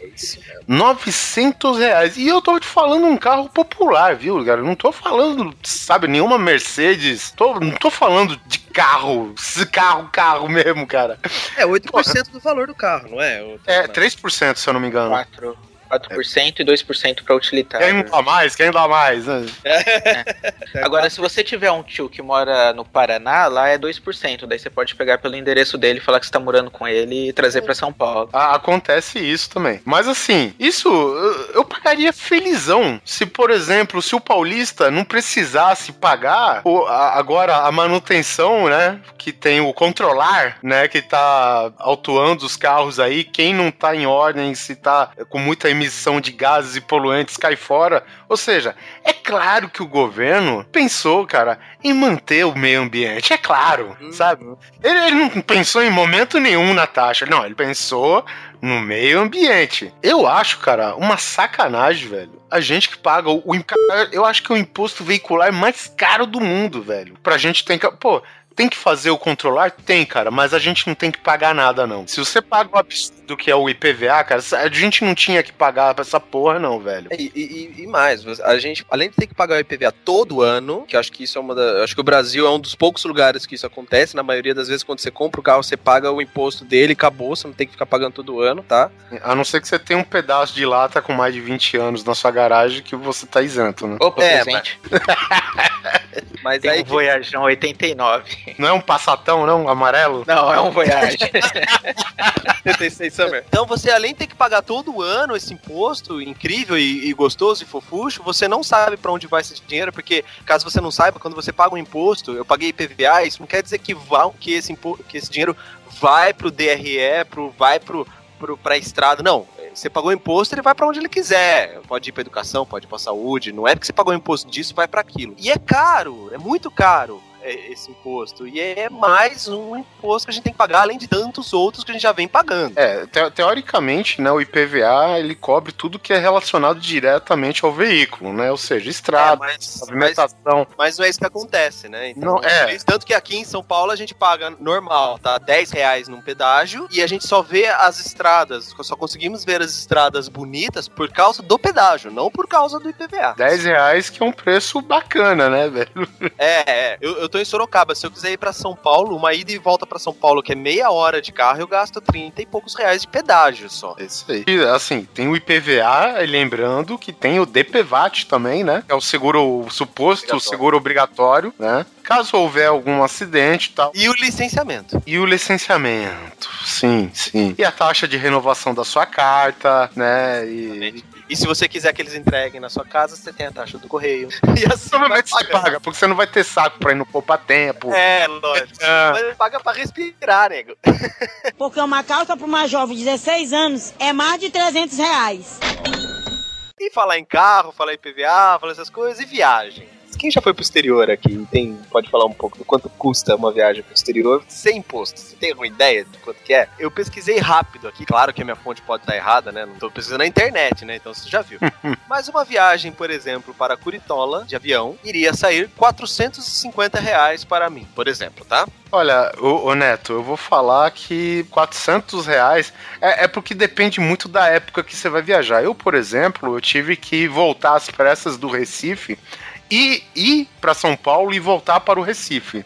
900 reais. E eu tô te falando um carro popular, viu, cara? Não tô falando, sabe, nenhuma Mercedes. Tô, não tô falando de carro, <laughs> carro, carro mesmo, cara. É 8% do valor do carro, não é? O- É 3%, se eu não me engano. 4, 4% e 2% para utilitário. Quem dá mais? Quem dá mais? né? Agora, se você tiver um tio que mora no Paraná, lá é 2%. Daí você pode pegar pelo endereço dele, falar que você tá morando com ele e trazer pra São Paulo. Ah, acontece isso também. Mas assim, isso eu, eu pagaria felizão se, por exemplo, se o paulista não precisasse pagar o- a- agora a manutenção, né? Que tem o controlar, né? Que tá autuando os carros aí. Quem não tá em ordem, se tá com muita emissão de gases e poluentes, cai fora. Ou seja, é claro que o governo pensou, cara, em manter o meio ambiente. É claro, sabe? Ele, ele não pensou em momento nenhum na taxa. Não, ele pensou no meio ambiente. Eu acho, cara, uma sacanagem, velho. A gente que paga o, o eu acho que o imposto veicular mais caro do mundo, velho. Pra gente tem que, pô, tem que fazer o controlar? Tem, cara, mas a gente não tem que pagar nada, não. Se você paga o absurdo que é o IPVA, cara, a gente não tinha que pagar pra essa porra, não, velho. E, e- e mais, a gente, além de ter que pagar o IPVA todo ano, que eu acho que isso é uma da. eu Acho que o Brasil é um dos poucos lugares que isso acontece. Na maioria das vezes, quando você compra o carro, você paga o imposto dele, acabou, você não tem que ficar pagando todo ano, tá? A não ser que você tenha um pedaço de lata com mais de 20 anos na sua garagem que você tá isento, né? Opa, É, presente. Mas <laughs> Tem aí. um Voyageão 89. Não é um passatão, não? Amarelo? Não, é um Voyage. <laughs> <laughs> 76 Summer. Então você, além de ter que pagar todo ano esse imposto incrível e, e gostoso e fofucho, você não sabe pra onde vai esse dinheiro, porque caso você não saiba, quando você paga um imposto, eu paguei IPVA, isso não quer dizer que, vá, que, esse, que esse dinheiro vai pro DRE, pro, vai pro, pro, pra estrada. Não. Você pagou imposto, ele vai pra onde ele quiser. Pode ir pra educação, pode ir pra saúde. Não é porque você pagou imposto disso, vai pra aquilo. E é caro, é muito caro. É, esse imposto. E é mais um imposto que a gente tem que pagar, além de tantos outros que a gente já vem pagando. É, te- teoricamente, né, o IPVA ele cobre tudo que é relacionado diretamente ao veículo, né? Ou seja, É, estrada, mas, mas, pavimentação. mas não é isso que acontece, né? Não, é. Tanto que aqui em São Paulo a gente paga normal, tá? 10 reais num pedágio e a gente só vê as estradas, só conseguimos ver as estradas bonitas por causa do pedágio, não por causa do IPVA. 10 reais que é um preço bacana, né, velho? É, é. Eu, eu tô em Sorocaba. Se eu quiser ir pra São Paulo, uma ida e volta pra São Paulo, que é meia hora de carro, eu gasto 30 e poucos reais de pedágio só. É isso aí. E, assim, tem o IPVA, lembrando que tem o DPVAT também, né? É o seguro o suposto, o seguro obrigatório, né? Caso houver algum acidente e tal. E o licenciamento. E o licenciamento, sim, sim. E a taxa de renovação da sua carta, né? E, E se você quiser que eles entreguem na sua casa, você tem a taxa do correio. <laughs> E assim provavelmente vai você paga, porque você não vai ter saco pra ir no poupa tempo. É, lógico. Ah. Mas paga pra respirar, nego. <laughs> Porque uma calça para uma jovem de 16 anos é mais de 300 reais. E falar em carro, falar em PVA, falar essas coisas, e viagem. Quem já foi pro exterior aqui tem, pode falar um pouco do quanto custa uma viagem pro exterior sem imposto? Você tem alguma ideia de quanto que é? Eu pesquisei rápido aqui, claro que a minha fonte pode estar errada, né? Não tô pesquisando na internet, né? Então você já viu. <laughs> Mas uma viagem, por exemplo, para Curitola, de avião, iria sair 450 reais para mim, por exemplo, tá? Olha, ô, ô, Neto, eu vou falar que 400 reais é, é porque depende muito da época que você vai viajar. Eu, por exemplo, eu tive que voltar às pressas do Recife e ir para São Paulo e voltar para o Recife.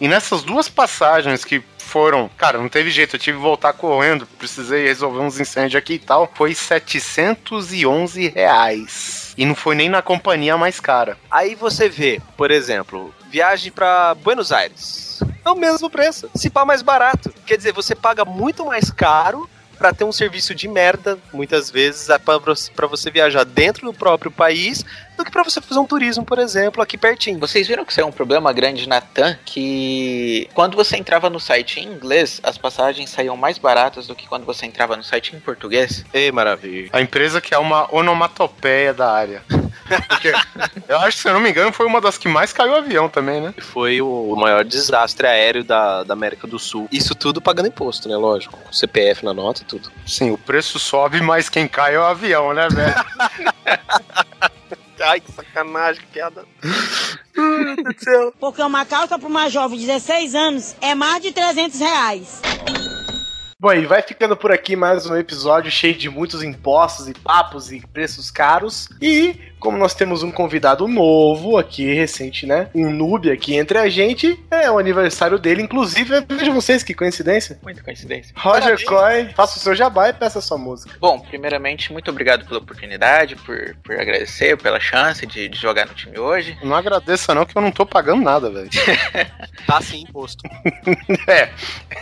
E nessas duas passagens que foram, cara, não teve jeito, eu tive que voltar correndo, precisei resolver uns incêndios aqui e tal, foi 711 reais. E não foi nem na companhia mais cara. Aí você vê, por exemplo, viagem para Buenos Aires. É o mesmo preço. Se pá mais barato. Quer dizer, você paga muito mais caro pra ter um serviço de merda, muitas vezes, é pra você, viajar dentro do próprio país, do que pra você fazer um turismo, por exemplo, aqui pertinho. Vocês viram que isso é um problema grande na TAM? Que quando você entrava no site em inglês, as passagens saíam mais baratas do que quando você entrava no site em português. Ei, maravilha. A empresa que é uma onomatopeia da área. Porque eu acho que, se eu não me engano, foi uma das que mais caiu o avião também, né? Foi o maior desastre aéreo da, da América do Sul. Isso tudo pagando imposto, né? Lógico. Com CPF na nota e tudo. Sim, o preço sobe, mas quem cai é o avião, né, velho? <laughs> Ai, que sacanagem, que piada. Porque uma calça para uma jovem de 16 anos é mais de 300 reais. Bom, e vai ficando por aqui mais um episódio cheio de muitos impostos e papos e preços caros. E como nós temos um convidado novo aqui, recente, né? Um noob aqui entre a gente, é o aniversário dele. Inclusive, vejam vocês que coincidência. Muita coincidência. Roger Coy, faça o seu jabá e peça a sua música. Bom, primeiramente, muito obrigado pela oportunidade, por, por agradecer, pela chance de, de jogar no time hoje. Não agradeça não, que eu não tô pagando nada, velho. <laughs> Tá sim, imposto. <laughs> é,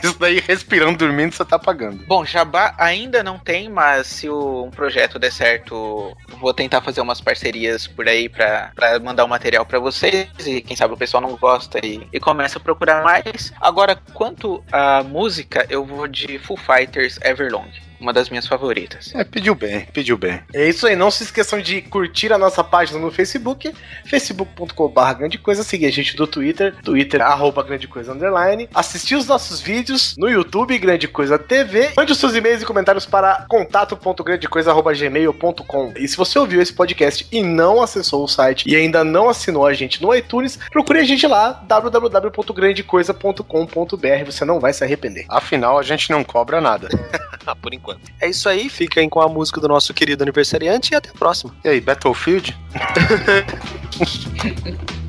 isso daí respirando, dormindo, você tá pagando. Bom, Jabá ainda não tem, mas se o, um projeto der certo, vou tentar fazer umas parcerias por aí pra mandar o material pra vocês. E quem sabe o pessoal não gosta e, e começa a procurar mais. Agora, quanto à música, eu vou de Full Fighters Everlong. Uma das minhas favoritas. É, pediu bem, pediu bem. É isso aí, não se esqueçam de curtir a nossa página no Facebook, facebook.com.br grande coisa, seguir a gente do Twitter, twitter, arroba grande coisa underline, assistir os nossos vídeos no YouTube, grande coisa TV, mande os seus e-mails e comentários para contato.grandecoisa.gmail.com e se você ouviu esse podcast e não acessou o site e ainda não assinou a gente no iTunes, procure a gente lá, www.grandecoisa.com.br, você não vai se arrepender. Afinal, a gente não cobra nada. <laughs> Ah, por enquanto. É isso aí, fiquem com a música do nosso querido aniversariante e até a próxima. E aí, Battlefield? <laughs>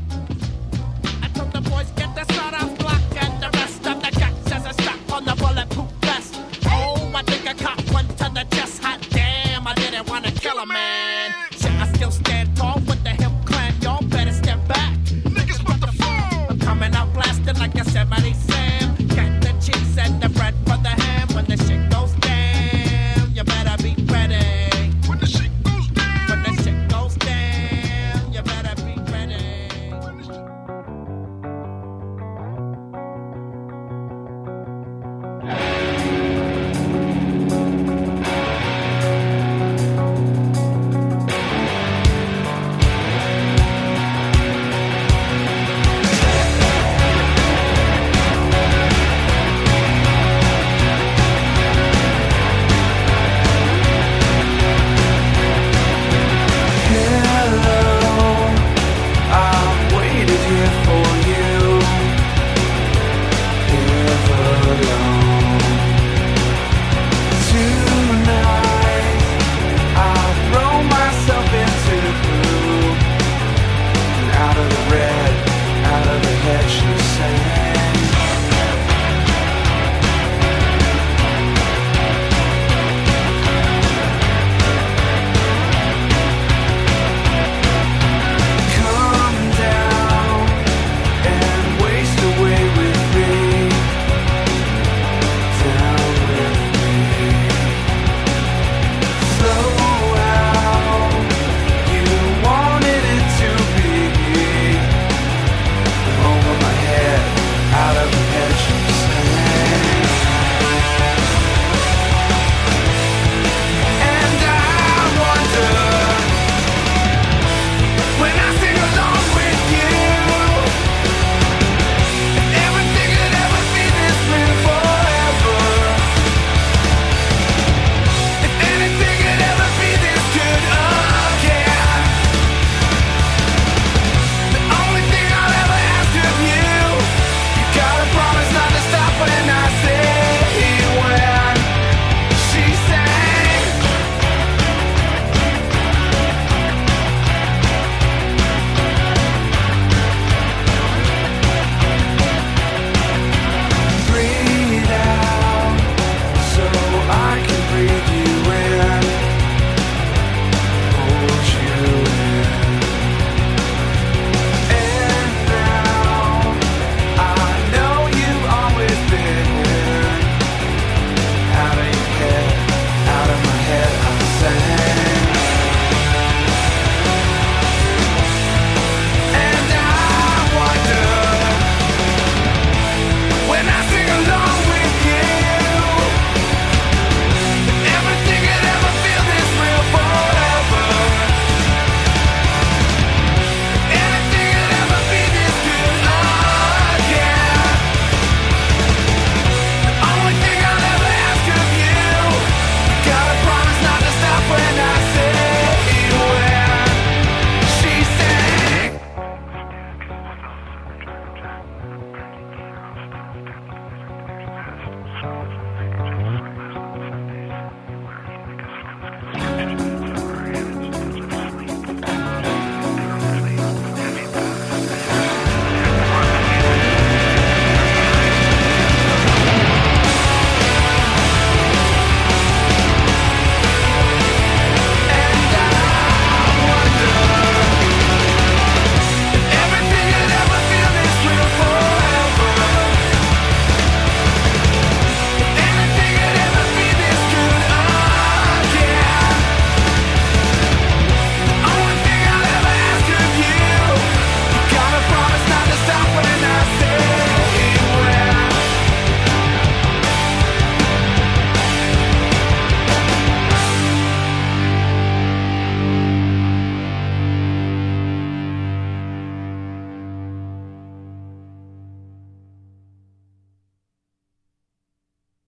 Kill a man.